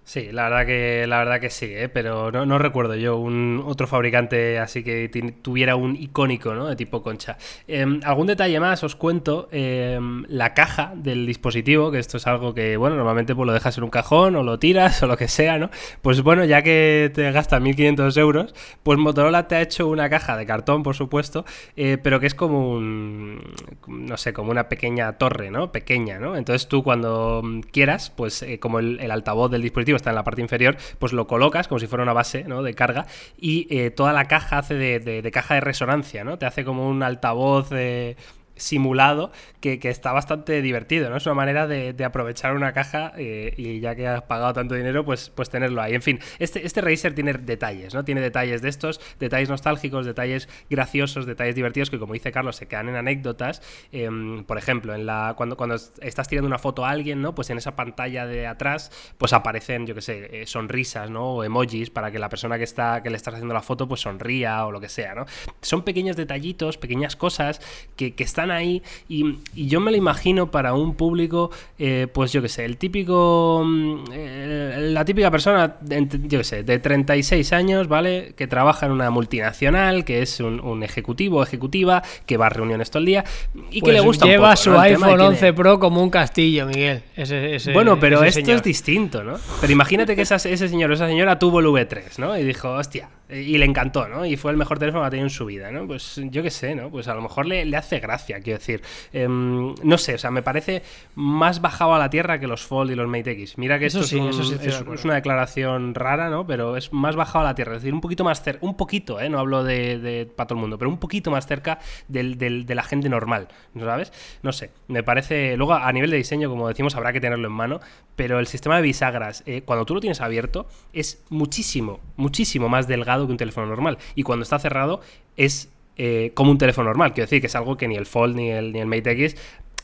Sí, la verdad que, la verdad que sí, ¿eh? pero no, no recuerdo yo un otro fabricante así que tuviera un icónico ¿no? de tipo concha. Em, algún detalle más os cuento. em, la caja del dispositivo, que esto es algo que, bueno, normalmente pues, lo dejas en un cajón o lo tiras <laughs> o lo que sea, ¿no? Pues bueno, ya que te gastas 1500 euros, pues Motorola te ha hecho una caja de cartón, por supuesto, eh, pero que es como un, no sé, como una pequeña torre, ¿no? Pequeña, ¿no? Entonces tú cuando mm, quieras, pues eh, como el altavoz del dispositivo está en la parte inferior, pues lo colocas como si fuera una base, ¿no? De carga y eh, toda la caja hace de, de- de caja de resonancia, ¿no? Te hace como un altavoz... eh, simulado que, que está bastante divertido, ¿no? Es una manera de, de aprovechar una caja eh, y ya que has pagado tanto dinero, pues, pues tenerlo ahí. En fin, este, este Razer tiene detalles, ¿no? Tiene detalles de estos, detalles nostálgicos, detalles graciosos, detalles divertidos que, como dice Carlos, se quedan en anécdotas. Em, por ejemplo, en la, cuando, cuando estás tirando una foto a alguien, ¿no? Pues en esa pantalla de atrás, pues aparecen, yo qué sé, eh, sonrisas, ¿no? O emojis para que la persona que está, que le estás haciendo la foto, pues sonría o lo que sea, ¿no? Son pequeños detallitos, pequeñas cosas que, que están ahí y, y yo me lo imagino para un público, eh, pues yo qué sé, el típico, mm, eh, la típica persona, de yo qué sé, de 36 años, ¿vale? Que trabaja en una multinacional, que es un, un ejecutivo o ejecutiva, que va a reuniones todo el día y que Pues le gusta un poco, su iPhone que 11 Pro como un castillo, Miguel. Ese- ese- bueno, pero ese esto señor. es distinto, ¿no? Pero imagínate que esa- ese señor o esa señora tuvo el V3, ¿no? Y dijo, hostia, y le encantó, ¿no? Y fue el mejor teléfono que ha tenido en su vida, ¿no? Pues yo qué sé, ¿no? Pues a lo mejor le, le hace gracia, quiero decir. Em, no sé, o sea, me parece más bajado a la tierra que los Fold y los Mate X. Mira que Eso esto sí, es, un- eso sí es una declaración rara, ¿no? Pero es más bajado a la tierra, es decir, un poquito más cerca, un poquito, ¿eh? No hablo de, de para todo el mundo, pero un poquito más cerca del, del- de la gente normal, ¿no ¿sabes? No sé, me parece... Luego, a nivel de diseño, como decimos, habrá que tenerlo en mano, pero el sistema de bisagras, eh, cuando tú lo tienes abierto, es muchísimo, muchísimo más delgado que un teléfono normal. Y cuando está cerrado, es eh, como un teléfono normal. Quiero decir que es algo que ni el Fold ni el, ni el Mate X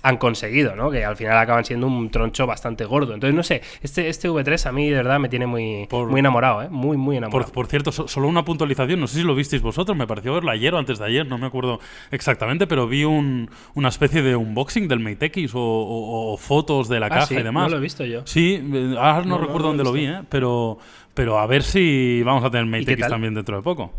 han conseguido, ¿no? Que al final acaban siendo un troncho bastante gordo. Entonces, no sé, este, este V3 a mí de verdad me tiene muy, Por- muy enamorado, ¿eh? Muy, muy enamorado. por cierto, so- solo una puntualización, no sé si lo visteis vosotros, me pareció verlo ayer o antes de ayer, no me acuerdo exactamente, pero vi un- una especie de unboxing del Mate X o, o- o fotos de la Ah, caja sí, y demás. No lo he visto yo. Sí, eh, ahora no, recuerdo no lo dónde he lo vi, ¿eh? pero, pero a ver si vamos a tener ¿Y Mate X también dentro de poco.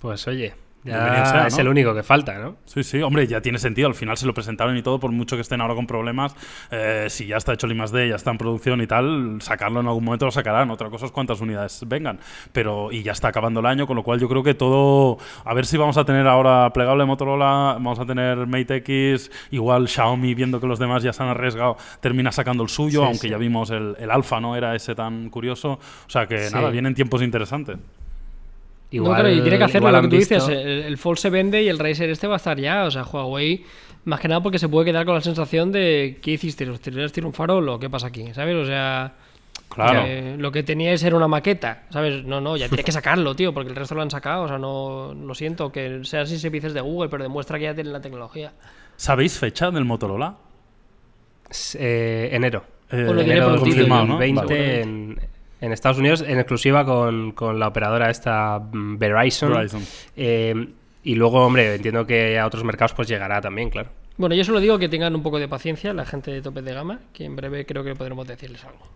Pues oye, ya Bienvenido sea, es ¿no? el único que falta, ¿no? Sí, sí, hombre, ya tiene sentido. Al final se lo presentaron y todo, por mucho que estén ahora con problemas, eh, si ya está hecho el I+D, ya está en producción y tal, sacarlo en algún momento lo sacarán. Otra cosa es cuántas unidades vengan. Pero, y ya está acabando el año, con lo cual yo creo que todo... A ver si vamos a tener ahora plegable Motorola, vamos a tener Mate X, igual Xiaomi, viendo que los demás ya se han arriesgado, termina sacando el suyo, Sí, aunque sí. ya vimos el, el Alpha, ¿no? Era ese tan curioso. O sea que Sí. nada, vienen tiempos interesantes. Igual, no, claro, y tiene que hacer lo que tú dices. El, el Fold se vende y el Razer este va a estar ya. O sea, Huawei, más que nada porque se puede quedar con la sensación de ¿qué hiciste? ¿Los tirar un farol o qué pasa aquí? ¿Sabes? O sea. Claro. lo que teníais era una maqueta, ¿sabes? No, no, ya tienes que sacarlo, tío, porque el resto lo han sacado. O sea, no. Lo siento, que sea así servicios de Google, pero demuestra que ya tienen la tecnología. ¿Sabéis fecha del Motorola? Eh, enero. Eh, lo enero confirmado, ¿no? 20 en, en Estados Unidos en exclusiva con, con la operadora esta mm, Verizon. Verizon. Eh, y luego, hombre, entiendo que a otros mercados pues llegará también, claro. Bueno, yo solo digo que tengan un poco de paciencia la gente de tope de gama, que en breve creo que podremos decirles algo.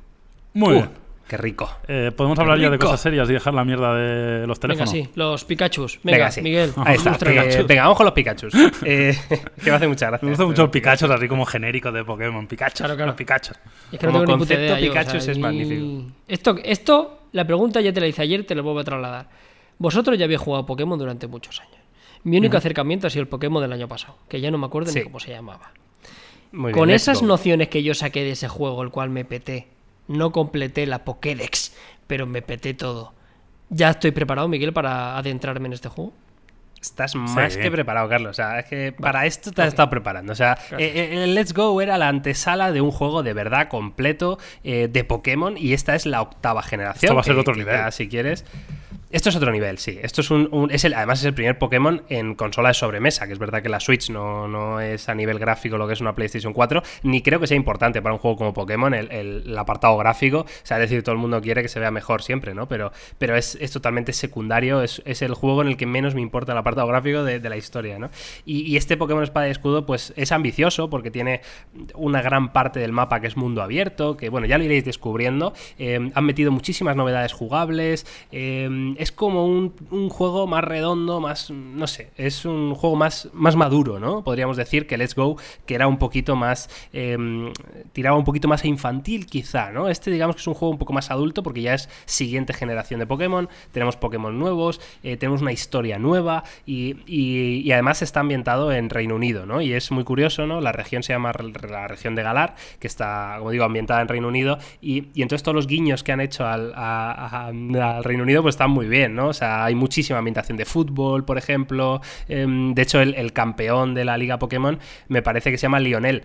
Muy bien. Qué rico. Eh, Podemos hablar ya de cosas serias y dejar la mierda de los teléfonos. Venga, sí, los Pikachus. Venga, Miguel. Ahí está. Eh, venga, vamos con los Pikachus. eh, <laughs> que me hace mucha gracia. Me gustan mucho los Pikachus, así como genéricos de Pokémon. Pikachu, claro, claro. Los Pikachu. Es que no tengo concepto, ni puta idea, Pikachu yo, o sea, es ni- magnífico. Esto, esto, la pregunta ya te la hice ayer, te lo vuelvo a trasladar. Vosotros ya habéis jugado Pokémon durante muchos años. Mi único acercamiento ha sido el Pokémon del año pasado, que ya no me acuerdo Sí. ni cómo se llamaba. Muy Con esas nociones que yo saqué de ese juego, el cual me peté, no completé la Pokédex, pero me peté todo. ¿Ya estoy preparado, Miguel, para adentrarme en este juego? Estás más Sí. que preparado, Carlos. O sea, es que para esto te has estado preparando. O sea, eh, eh, el Let's Go era la antesala de un juego de verdad completo eh, de Pokémon y esta es la octava generación. Esto va a ser que- otro que nivel. ya, si quieres. Esto es otro nivel, sí. Esto es un, es el, además es el primer Pokémon en consola de sobremesa, que es verdad que la Switch no, no es a nivel gráfico lo que es una PlayStation 4, ni creo que sea importante para un juego como Pokémon el, el- apartado gráfico. O sea, es decir, todo el mundo quiere que se vea mejor siempre, ¿no? Pero, pero es, es totalmente secundario, es, es el juego en el que menos me importa el apartado gráfico de, la historia, ¿no? Y, y este Pokémon Espada y Escudo, pues es ambicioso porque tiene una gran parte del mapa que es mundo abierto, que bueno, ya lo iréis descubriendo. Eh, han metido muchísimas novedades jugables. eh, es como un, un juego más redondo, más, no sé, es un juego más, más maduro, ¿no? Podríamos decir que Let's Go, que era un poquito más, eh, tiraba un poquito más a infantil quizá, ¿no? Este digamos que es un juego un poco más adulto porque ya es siguiente generación de Pokémon, tenemos Pokémon nuevos, eh, tenemos una historia nueva y, y- además está ambientado en Reino Unido, ¿no? Y es muy curioso, ¿no? La región se llama la región de Galar, que está, como digo, ambientada en Reino Unido y, y entonces todos los guiños que han hecho al, al Reino Unido pues están muy bien, ¿no? O sea, hay muchísima ambientación de fútbol, por ejemplo. Em, de hecho, el campeón de la Liga Pokémon me parece que se llama Lionel.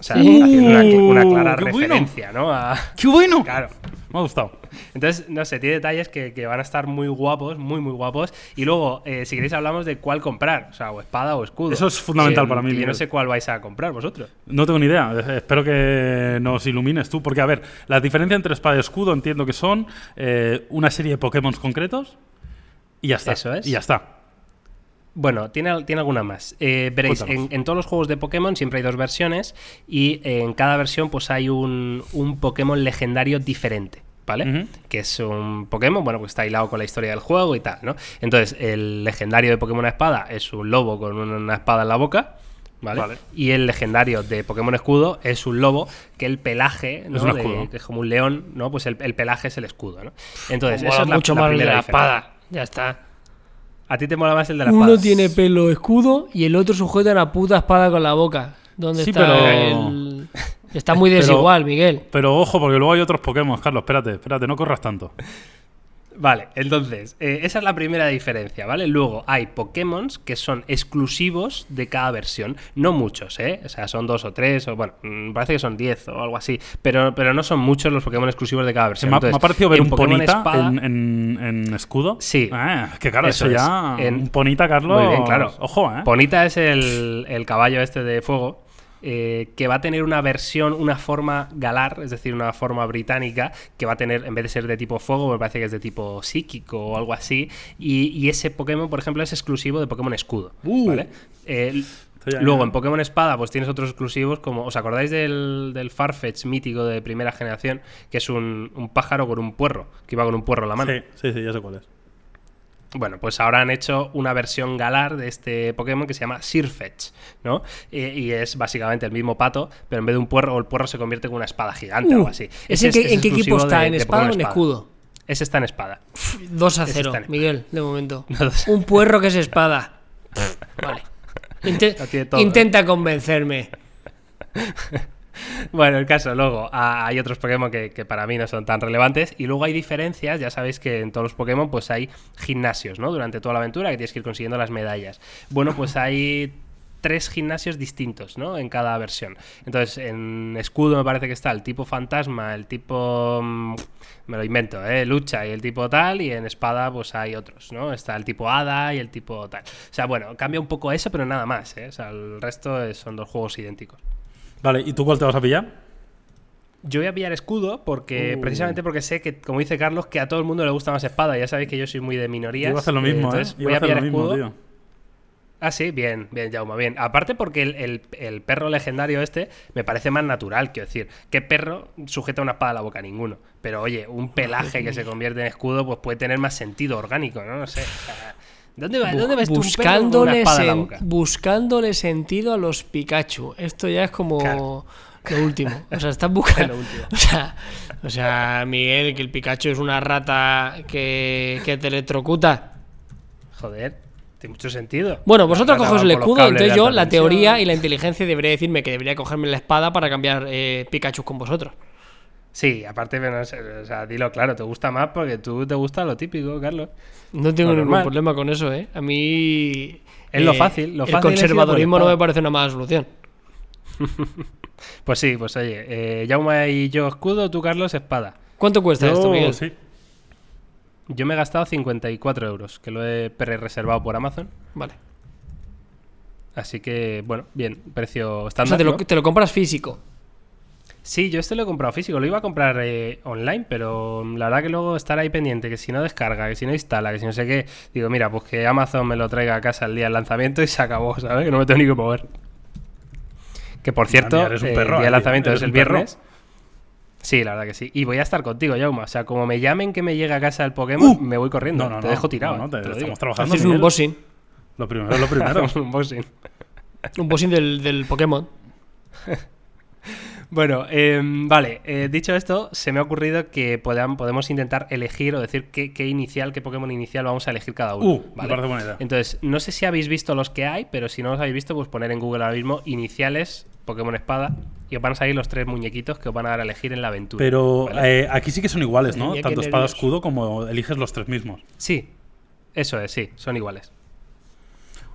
O sea, Sí. haciendo una, una clara ¡Qué bueno! referencia, ¿no? A- ¡Qué bueno! claro. Me ha gustado. Entonces, no sé, tiene detalles que, que van a estar muy guapos, muy, muy guapos. Y luego, eh, si queréis, hablamos de cuál comprar. O sea, o espada o escudo. Eso es fundamental para mí, y Yo no sé cuál vais a comprar vosotros. No tengo ni idea. Espero que nos ilumines tú. Porque, a ver, la diferencia entre espada y escudo entiendo que son eh, una serie de Pokémon concretos y ya está. Eso es. Y ya está. Bueno, tiene, tiene alguna más. Eh, veréis, en, en todos los juegos de Pokémon siempre hay dos versiones y eh, en cada versión pues hay un, un Pokémon legendario diferente. ¿Vale? Que es un Pokémon, bueno, pues está hilado con la historia del juego y tal, ¿no? Entonces, el legendario de Pokémon Espada es un lobo con una espada en la boca, ¿vale? Vale. Y el legendario de Pokémon Escudo es un lobo que el pelaje, ¿no? Es un De- escudo. que es como un león, ¿no? Pues el, el pelaje es el escudo, ¿no? Entonces, eso es la, mucho la más la espada. Ya está. A ti te mola más el de la espada. Uno tiene pelo escudo y el otro sujeta una puta espada con la boca. ¿Dónde Sí, está pero- el- Está muy <laughs> Pero- desigual, Miguel. Pero ojo, porque luego hay otros Pokémon, Carlos. Espérate, espérate, no corras tanto. Vale, entonces, eh, esa es la primera diferencia, ¿vale? Luego hay Pokémon que son exclusivos de cada versión. No muchos, ¿eh? O sea, son dos o tres, o bueno, mm, parece que son diez o algo así. Pero, pero no son muchos los Pokémon exclusivos de cada versión. me, ha- Entonces, me ha parecido ver un Pokémon Ponita Espada- en, en- en escudo. Sí. Ah, que claro, eso, Eso ya. es. En- Un Ponita, Carlos. Muy bien, claro. Ojo, ¿eh? Ponita es el, el caballo este de fuego. Eh, que va a tener una versión, una forma galar, es decir, una forma británica, que va a tener, en vez de ser de tipo fuego, me parece que es de tipo psíquico o algo así. Y, y ese Pokémon, por ejemplo, es exclusivo de Pokémon Escudo. Uh. ¿vale? Eh, luego, en Pokémon Espada, pues tienes otros exclusivos, como, ¿os acordáis del, del Farfetch mítico de primera generación? Que es un, un pájaro con un puerro, que iba con un puerro en la mano. Sí, sí, sí, ya sé cuál es. Bueno, pues ahora han hecho una versión galar de este Pokémon que se llama Sirfetch, ¿no? Y, y es básicamente el mismo pato, pero en vez de un puerro, el puerro se convierte en una espada gigante o algo así. Uh, ¿Ese en Ese qué, es en qué equipo está? de- ¿En de espada o en escudo? Ese está en espada. 2 a Ese 0, está en- Miguel, de momento. <laughs> No, Un puerro que es espada. Vale. <laughs> Todo, intenta convencerme. <laughs> <laughs> Bueno, el caso, luego hay otros Pokémon que, que para mí no son tan relevantes y luego hay diferencias, ya sabéis que en todos los Pokémon pues hay gimnasios, ¿no? Durante toda la aventura que tienes que ir consiguiendo las medallas. Bueno, pues hay tres gimnasios distintos, ¿no? En cada versión. Entonces, en escudo me parece que está el tipo fantasma, el tipo... mm, Me lo invento, ¿eh? Lucha y el tipo tal, y en espada pues hay otros, ¿no? Está el tipo hada y el tipo tal. O sea, bueno, cambia un poco eso, pero nada más, ¿eh? O sea, el resto es- son dos juegos idénticos. Vale, ¿y tú cuál te vas a pillar? Yo voy a pillar escudo porque Uh. precisamente porque sé que, como dice Carlos, que a todo el mundo le gusta más espada. Ya sabéis que yo soy muy de minorías. Yo iba a hacer lo mismo, eh, ¿eh? Iba voy a pillar lo mismo, escudo. tío. Ah, sí, bien, bien, Jauma, bien. Aparte porque el, el- el perro legendario este me parece más natural, quiero decir. ¿Qué perro sujeta una espada a la boca? Ninguno. Pero oye, un pelaje que se convierte en escudo pues puede tener más sentido orgánico, ¿no? No sé. ¿Dónde, va, ¿dónde ves tú un buscándole, en la boca? buscándole sentido a los Pikachu. Esto ya es como Claro. lo último. O sea, estás buscando. <laughs> Lo último. <laughs> O sea, o sea, Miguel, que el Pikachu es una rata que, que te electrocuta. Joder, tiene mucho sentido. Bueno, vosotros La cogéis el escudo, entonces yo la tensión. teoría y la inteligencia debería decirme que debería cogerme la espada para cambiar eh, Pikachu con vosotros. Sí, aparte, o sea, dilo claro, te gusta más porque tú te gusta lo típico, Carlos. No tengo ningún normal. problema con eso, ¿eh? A mí... Es lo eh, fácil, lo el fácil conservadurismo no me parece una mala solución. <laughs> Pues sí, pues oye, eh, Jauma y yo escudo, tú Carlos espada. ¿Cuánto cuesta esto, Miguel? sí. Yo me he gastado 54 euros, que lo he pre-reservado por Amazon. Vale. Así que, bueno, bien, precio O estándar. sea, te lo, ¿no? te lo compras físico. Sí, yo este lo he comprado físico, lo iba a comprar eh, online, pero la verdad que luego estar ahí pendiente, que si no descarga, que si no instala, que si no sé qué, digo, mira, pues que Amazon me lo traiga a casa el día del lanzamiento y se acabó, <laughs> ¿sabes? Que no me tengo ni que mover. Que por cierto, mía, eres un eh, perro, el día del eh, lanzamiento es el perro. viernes. Sí, la verdad que sí. Y voy a estar contigo, Jauma. O sea, como me llamen que me llegue a casa el Pokémon, me voy corriendo. No, no, te no, dejo tirado. no, no, te- te lo digo. estamos trabajando. Haces un bossing. Lo primero lo primero. <laughs> Un boxing. Un bossing del, del Pokémon. <laughs> Bueno, em, vale, eh, dicho esto, se me ha ocurrido que podemos intentar elegir o decir qué, qué inicial, qué Pokémon inicial vamos a elegir cada uno. Uh, ¿vale? parece buena idea. Entonces, no sé si habéis visto los que hay, pero si no los habéis visto, pues poner en Google ahora mismo iniciales Pokémon Espada y os van a salir los tres muñequitos que os van a dar a elegir en la aventura. Pero ¿vale? eh, aquí sí que son iguales, ¿no? Tanto espada escudo como eliges los tres mismos. Sí, eso es, sí, son iguales.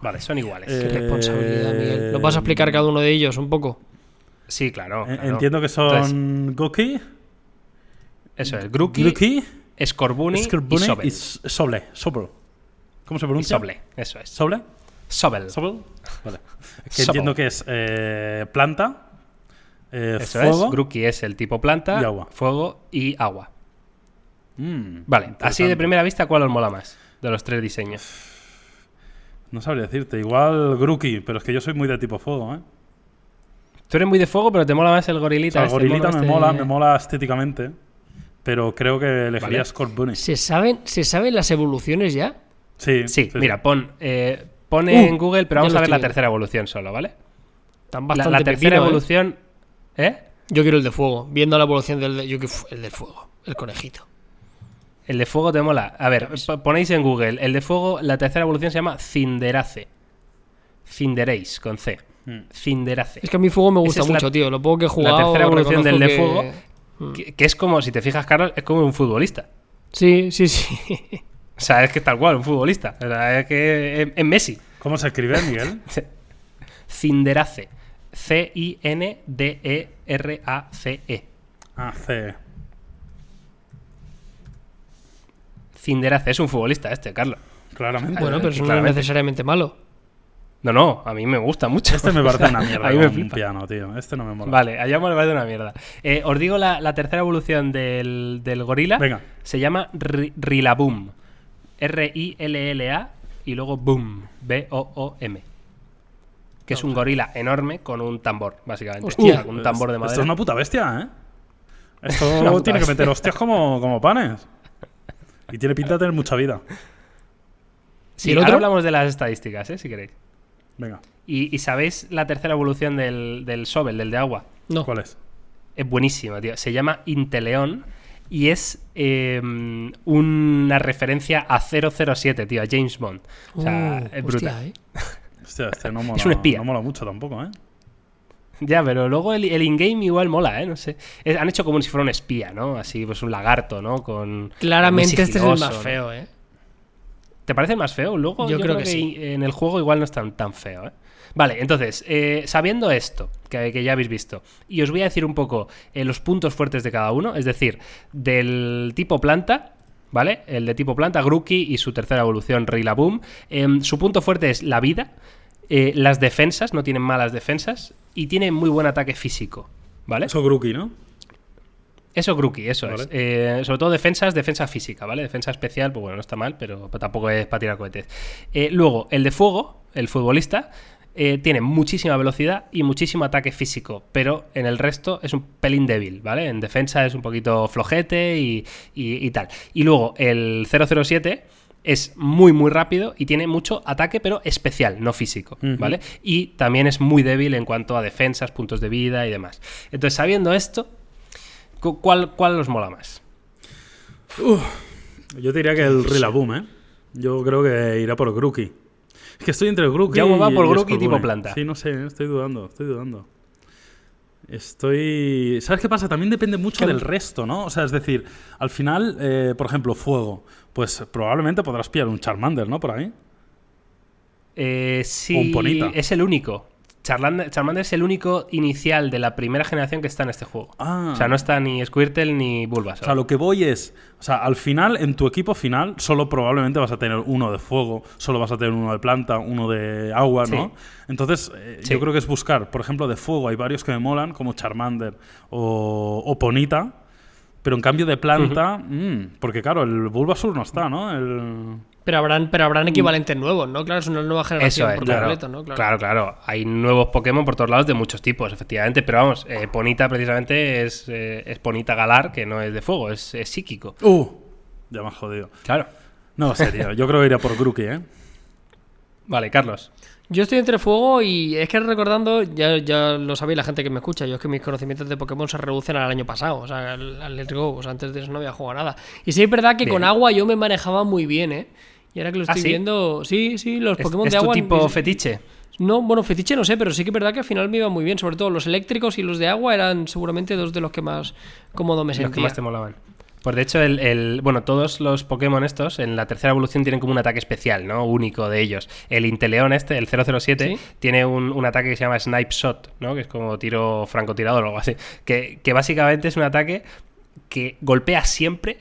Vale. Son iguales. Eh, Qué responsabilidad, Miguel. ¿Nos vas a explicar cada uno de ellos un poco? Sí, claro. Claro. Entiendo que son Entonces, Goki, eso es, Grookey, Scorbunny, Scorbunny y Sobel. Soble. Soble. ¿Cómo se Y pronuncia? Soble, eso es. ¿Soble? Sobel. ¿Soble? Vale. Que Sobel. entiendo que es eh, planta, eh, Eso fuego. es. Grookey es el tipo planta, y agua. fuego y agua. Mm, Vale, así de primera vista, ¿cuál os mola más de los tres diseños? No sabría decirte. Igual Grookey, pero es que yo soy muy de tipo fuego, ¿eh? Tú eres muy de fuego, pero te mola más el O gorilita. sea, el este, gorilita me este- mola, me mola estéticamente. Pero creo que elegiría Vale. Scorbunny. ¿Se saben, ¿Se saben las evoluciones ya? Sí, Sí, mira, pon, eh, pone Uh, en Google, pero vamos a ver la tercera evolución solo, ¿vale? Están La, bastante la tercera pepino, ¿eh? evolución. ¿Eh? Yo quiero el de fuego. Viendo la evolución del de, yo el del fuego. El conejito. El de fuego te mola. A ver, p- ponéis en Google. El de fuego, la tercera evolución se llama Cinderace. Cinderace, con C. Mm. Cinderace. Es que a mí fuego me gusta es la- mucho, tío. Lo poco que he jugado. la tercera evolución del de fuego. que- Que, que es como, si te fijas, Carlos, es como un futbolista. Sí, sí, sí. <laughs> O sea, es que es tal cual, un futbolista. O sea, es que es, es Messi. ¿Cómo se escribe, Miguel? <laughs> Cinderace. C-I-N-D-E-R-A-C-E. Ah, C. Cinderace es un futbolista este, Carlos. Claramente. bueno, pero eso no es necesariamente malo. No, no, a mí me gusta mucho. Este me parece <laughs> una mierda A mí me un piano, tío. Este no me mola. Vale, allá me parece una mierda. Eh, os digo la, la tercera evolución del, del gorila. Venga. Se llama Ri- Rilaboom. R-I-L-L-A y luego Boom. B-O-O-M. Que es un gorila enorme con un tambor, básicamente. Hostia. Un tambor de Esto madera. es una puta bestia, ¿eh? Esto <laughs> tiene que bestia. meter hostias como, como panes. Y tiene pinta de tener mucha vida. Sí, ¿Y el ahora hablamos de las estadísticas, ¿eh? si queréis. Venga, ¿Y, y sabéis la tercera evolución del, del Sobel, del de agua? No. ¿cuál es? Es buenísima, tío. Se llama Inteleón y es eh, una referencia a 007, tío, a James Bond. O sea, Uh, es hostia, brutal. ¿eh? Hostia, este no <laughs> mola, Es un espía. no mola mucho tampoco, ¿eh? Ya, pero luego el, el in-game igual mola, ¿eh? No sé. Es- han hecho como si fuera un espía, ¿no? Así, pues un lagarto, ¿no? Con. Claramente este es el más feo, ¿eh? ¿Te parece más feo? Luego Yo yo, creo creo, que que, sí. en el juego igual no es tan, tan feo, ¿eh? Vale, entonces, eh, sabiendo esto, que, que ya habéis visto, y os voy a decir un poco eh, los puntos fuertes de cada uno, es decir, del tipo planta, ¿vale? El de tipo planta, Grookey y su tercera evolución, Rillaboom. Em, su punto fuerte es la vida, eh, las defensas, no tienen malas defensas, y tiene muy buen ataque físico, ¿vale? Eso Grookey, ¿no? Eso Grookey, eso Vale. es. Eh, sobre todo defensas, defensa física, ¿vale? Defensa especial, pues bueno, no está mal, pero, tampoco es para tirar cohetes. Eh, luego, el de fuego, el futbolista, eh, tiene muchísima velocidad y muchísimo ataque físico, pero en el resto es un pelín débil, ¿vale? En defensa es un poquito flojete y, y- y tal. Y luego, el 007 es muy, muy rápido y tiene mucho ataque, pero especial, no físico. ¿vale? Y también es muy débil en cuanto a defensas, puntos de vida y demás. Entonces, sabiendo esto, ¿Cuál, ¿Cuál os mola más? Yo diría que el Rillaboom, ¿eh? Yo creo que irá por Grookey. Es que estoy entre Grookey Jaume va y- por y Grookey tipo planta. Sí, no sé, estoy dudando, estoy dudando. Estoy... ¿Sabes qué pasa? También depende mucho ¿Qué? del resto, ¿no? O sea, es decir, al final, eh, por ejemplo, fuego. Pues probablemente podrás pillar un Charmander, ¿no? Por ahí. Eh, sí, O un Ponita. es el único. Charlander, Charmander es el único inicial de la primera generación que está en este juego. Ah. O sea, no está ni Squirtle ni Bulbasaur. O sea, lo que voy es, o sea, al final, en tu equipo final, solo probablemente vas a tener uno de fuego, solo vas a tener uno de planta, uno de agua, ¿no? Sí. Entonces, eh, Sí. yo creo que es buscar, por ejemplo, de fuego hay varios que me molan, como Charmander o, o Ponita, pero en cambio de planta, mm, porque claro, el Bulbasaur no está, ¿no? El... Pero habrán, pero habrán equivalentes nuevos, ¿no? Claro, es una nueva generación Eso es, por claro, completo, ¿no? claro. claro, Hay nuevos Pokémon por todos lados de muchos tipos, efectivamente. Pero vamos, eh, Ponita precisamente es, eh, es Ponita Galar, que no es de fuego, es, es psíquico. ¡Uh! Ya me has jodido. Claro. No, serio, yo creo que iría por Grookey, ¿eh? Vale, Carlos. Yo estoy entre fuego y es que recordando, ya, ya lo sabéis la gente que me escucha, yo es que mis conocimientos de Pokémon se reducen al año pasado, o sea, al, al Let's Go, o sea, antes de eso no había jugado nada. Y sí es verdad que Bien. con agua yo me manejaba muy bien, ¿eh? Y ahora que lo ¿Ah, estoy sí? viendo, sí, sí, los ¿Es, Pokémon es de tu agua... tipo fetiche? No, bueno, fetiche no sé, pero sí que es verdad que al final me iba muy bien, sobre todo los eléctricos y los de agua eran seguramente dos de los que más cómodo me Los que sentía. más te molaban. Pues de hecho, el, el- bueno, todos los Pokémon estos en la tercera evolución tienen como un ataque especial, ¿no? Único de ellos. El Inteleon este, el 007, Sí. tiene un, un ataque que se llama Snipe Shot, ¿no? Que es como tiro francotirador o algo así. Que, que básicamente es un ataque que golpea siempre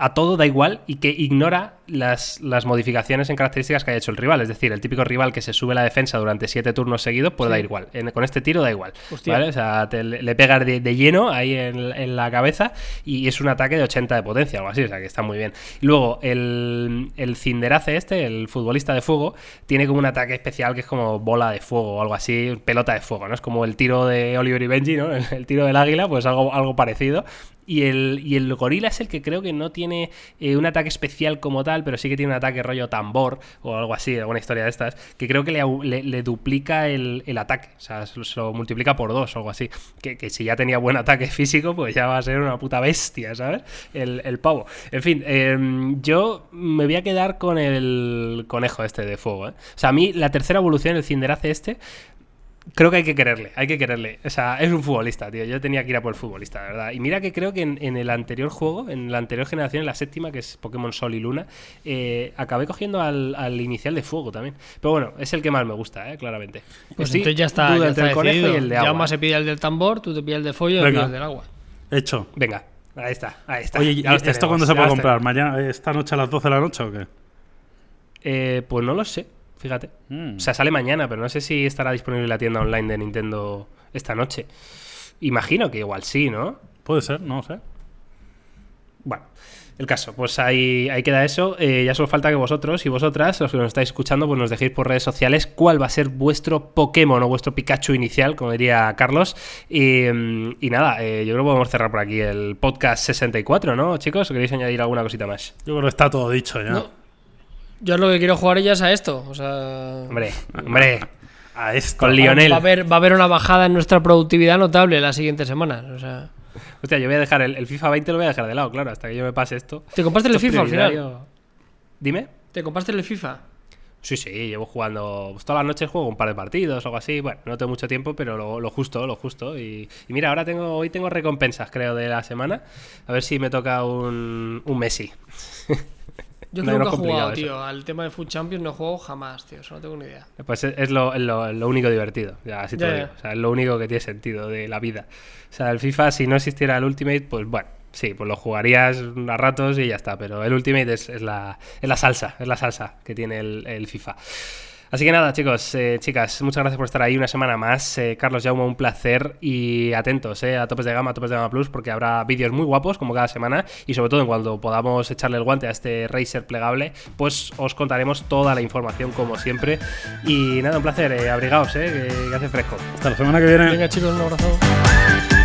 a todo da igual y que ignora las, las modificaciones en características que haya hecho el rival. Es decir, el típico rival que se sube la defensa durante siete turnos seguidos, pues Sí. da igual. En- con este tiro da igual. ¿vale? O sea, te- le, pegas de, de lleno ahí en, en la cabeza y es un ataque de 80 de potencia, algo así. O sea, que está muy bien. Y luego, el, el Cinderace este, el futbolista de fuego, tiene como un ataque especial que es como bola de fuego o algo así, pelota de fuego, ¿no? Es como el tiro de Oliver y Benji, ¿no? <laughs> El, el tiro del águila, pues algo, algo parecido. Y el, y el gorila es el que creo que no tiene eh, un ataque especial como tal, pero sí que tiene un ataque rollo tambor o algo así, alguna historia de estas, que creo que le, le- duplica el, el ataque, o sea, se lo, se lo multiplica por dos o algo así. Que, que si ya tenía buen ataque <laughs> físico, pues ya va a ser una puta bestia, ¿sabes? El, el pavo. En fin, em, yo me voy a quedar con el conejo este de fuego, ¿eh? O sea, a mí la tercera evolución, el Cinderace este, Creo que hay que quererle, hay que quererle. O sea, es un futbolista, tío. Yo tenía que ir a por el futbolista, la verdad. Y mira que creo que en, en el anterior juego, en la anterior generación, en la séptima, que es Pokémon Sol y Luna, eh, acabé cogiendo al, al inicial de fuego también. Pero bueno, es el que más me gusta, eh, claramente. Pues Sí, entonces ya está, ya entre está el conejo decidido. y el de agua. Se pide el del tambor, tú te pides el de follo y el del agua. Hecho. Venga, ahí está, ahí está. Oye, Ya ¿esto tenemos, cuándo se puede comprar? ¿Mañana, esta noche a las 12 de la noche o qué? Eh, pues no lo sé, fíjate. Mm. O sea, sale mañana, pero no sé si estará disponible en la tienda online de Nintendo esta noche. Imagino que igual sí, ¿no? Puede ser, no sé. Bueno, el caso, pues ahí, ahí queda eso. Eh, ya solo falta que vosotros y vosotras, los que nos estáis escuchando, pues nos dejéis por redes sociales cuál va a ser vuestro Pokémon o vuestro Pikachu inicial, como diría Carlos. Y, mm, y nada, eh, yo creo que podemos cerrar por aquí el podcast 64, ¿no, chicos? ¿O queréis añadir alguna cosita más? Yo creo que está todo dicho ya. No. Yo lo que quiero jugar ya es a esto. O sea. Hombre, hombre, A esto. Con Lionel. Va a, haber, va a haber una bajada en nuestra productividad notable las siguientes semanas. O sea. hostia, yo voy a dejar el, el FIFA 20 lo voy a dejar de lado, claro, hasta que yo me pase esto. ¿Te compraste el es FIFA al final? Dime. ¿Te compraste el FIFA? Sí, sí, llevo jugando. Pues todas las noches juego un par de partidos o algo así. Bueno, no tengo mucho tiempo, pero lo, justo, lo justo. Y, mira, ahora tengo, hoy tengo recompensas, creo, de la semana. A ver si me toca un, un Messi. <laughs> Yo creo que he jugado, tío. Al tema de Food Champions no juego jamás, tío. Eso no tengo ni idea. Pues es, lo, lo, único divertido. Ya, así te lo digo. O sea, es lo único que tiene sentido de la vida. O sea, el FIFA, si no existiera el Ultimate, pues bueno, sí, pues lo jugarías a ratos y ya está. Pero el Ultimate es, es, la, es la salsa, es la salsa que tiene el, el FIFA. Así que nada, chicos, eh, chicas, muchas gracias por estar ahí una semana más. Eh, Carlos Jaume, un placer y atentos eh, a topes de gama, a topes de gama plus, porque habrá vídeos muy guapos como cada semana y sobre todo en cuanto podamos echarle el guante a este Racer plegable, pues os contaremos toda la información como siempre. Y nada, un placer, abrigaos, que hace fresco. Hasta la semana que viene. Venga, chicos, un abrazo.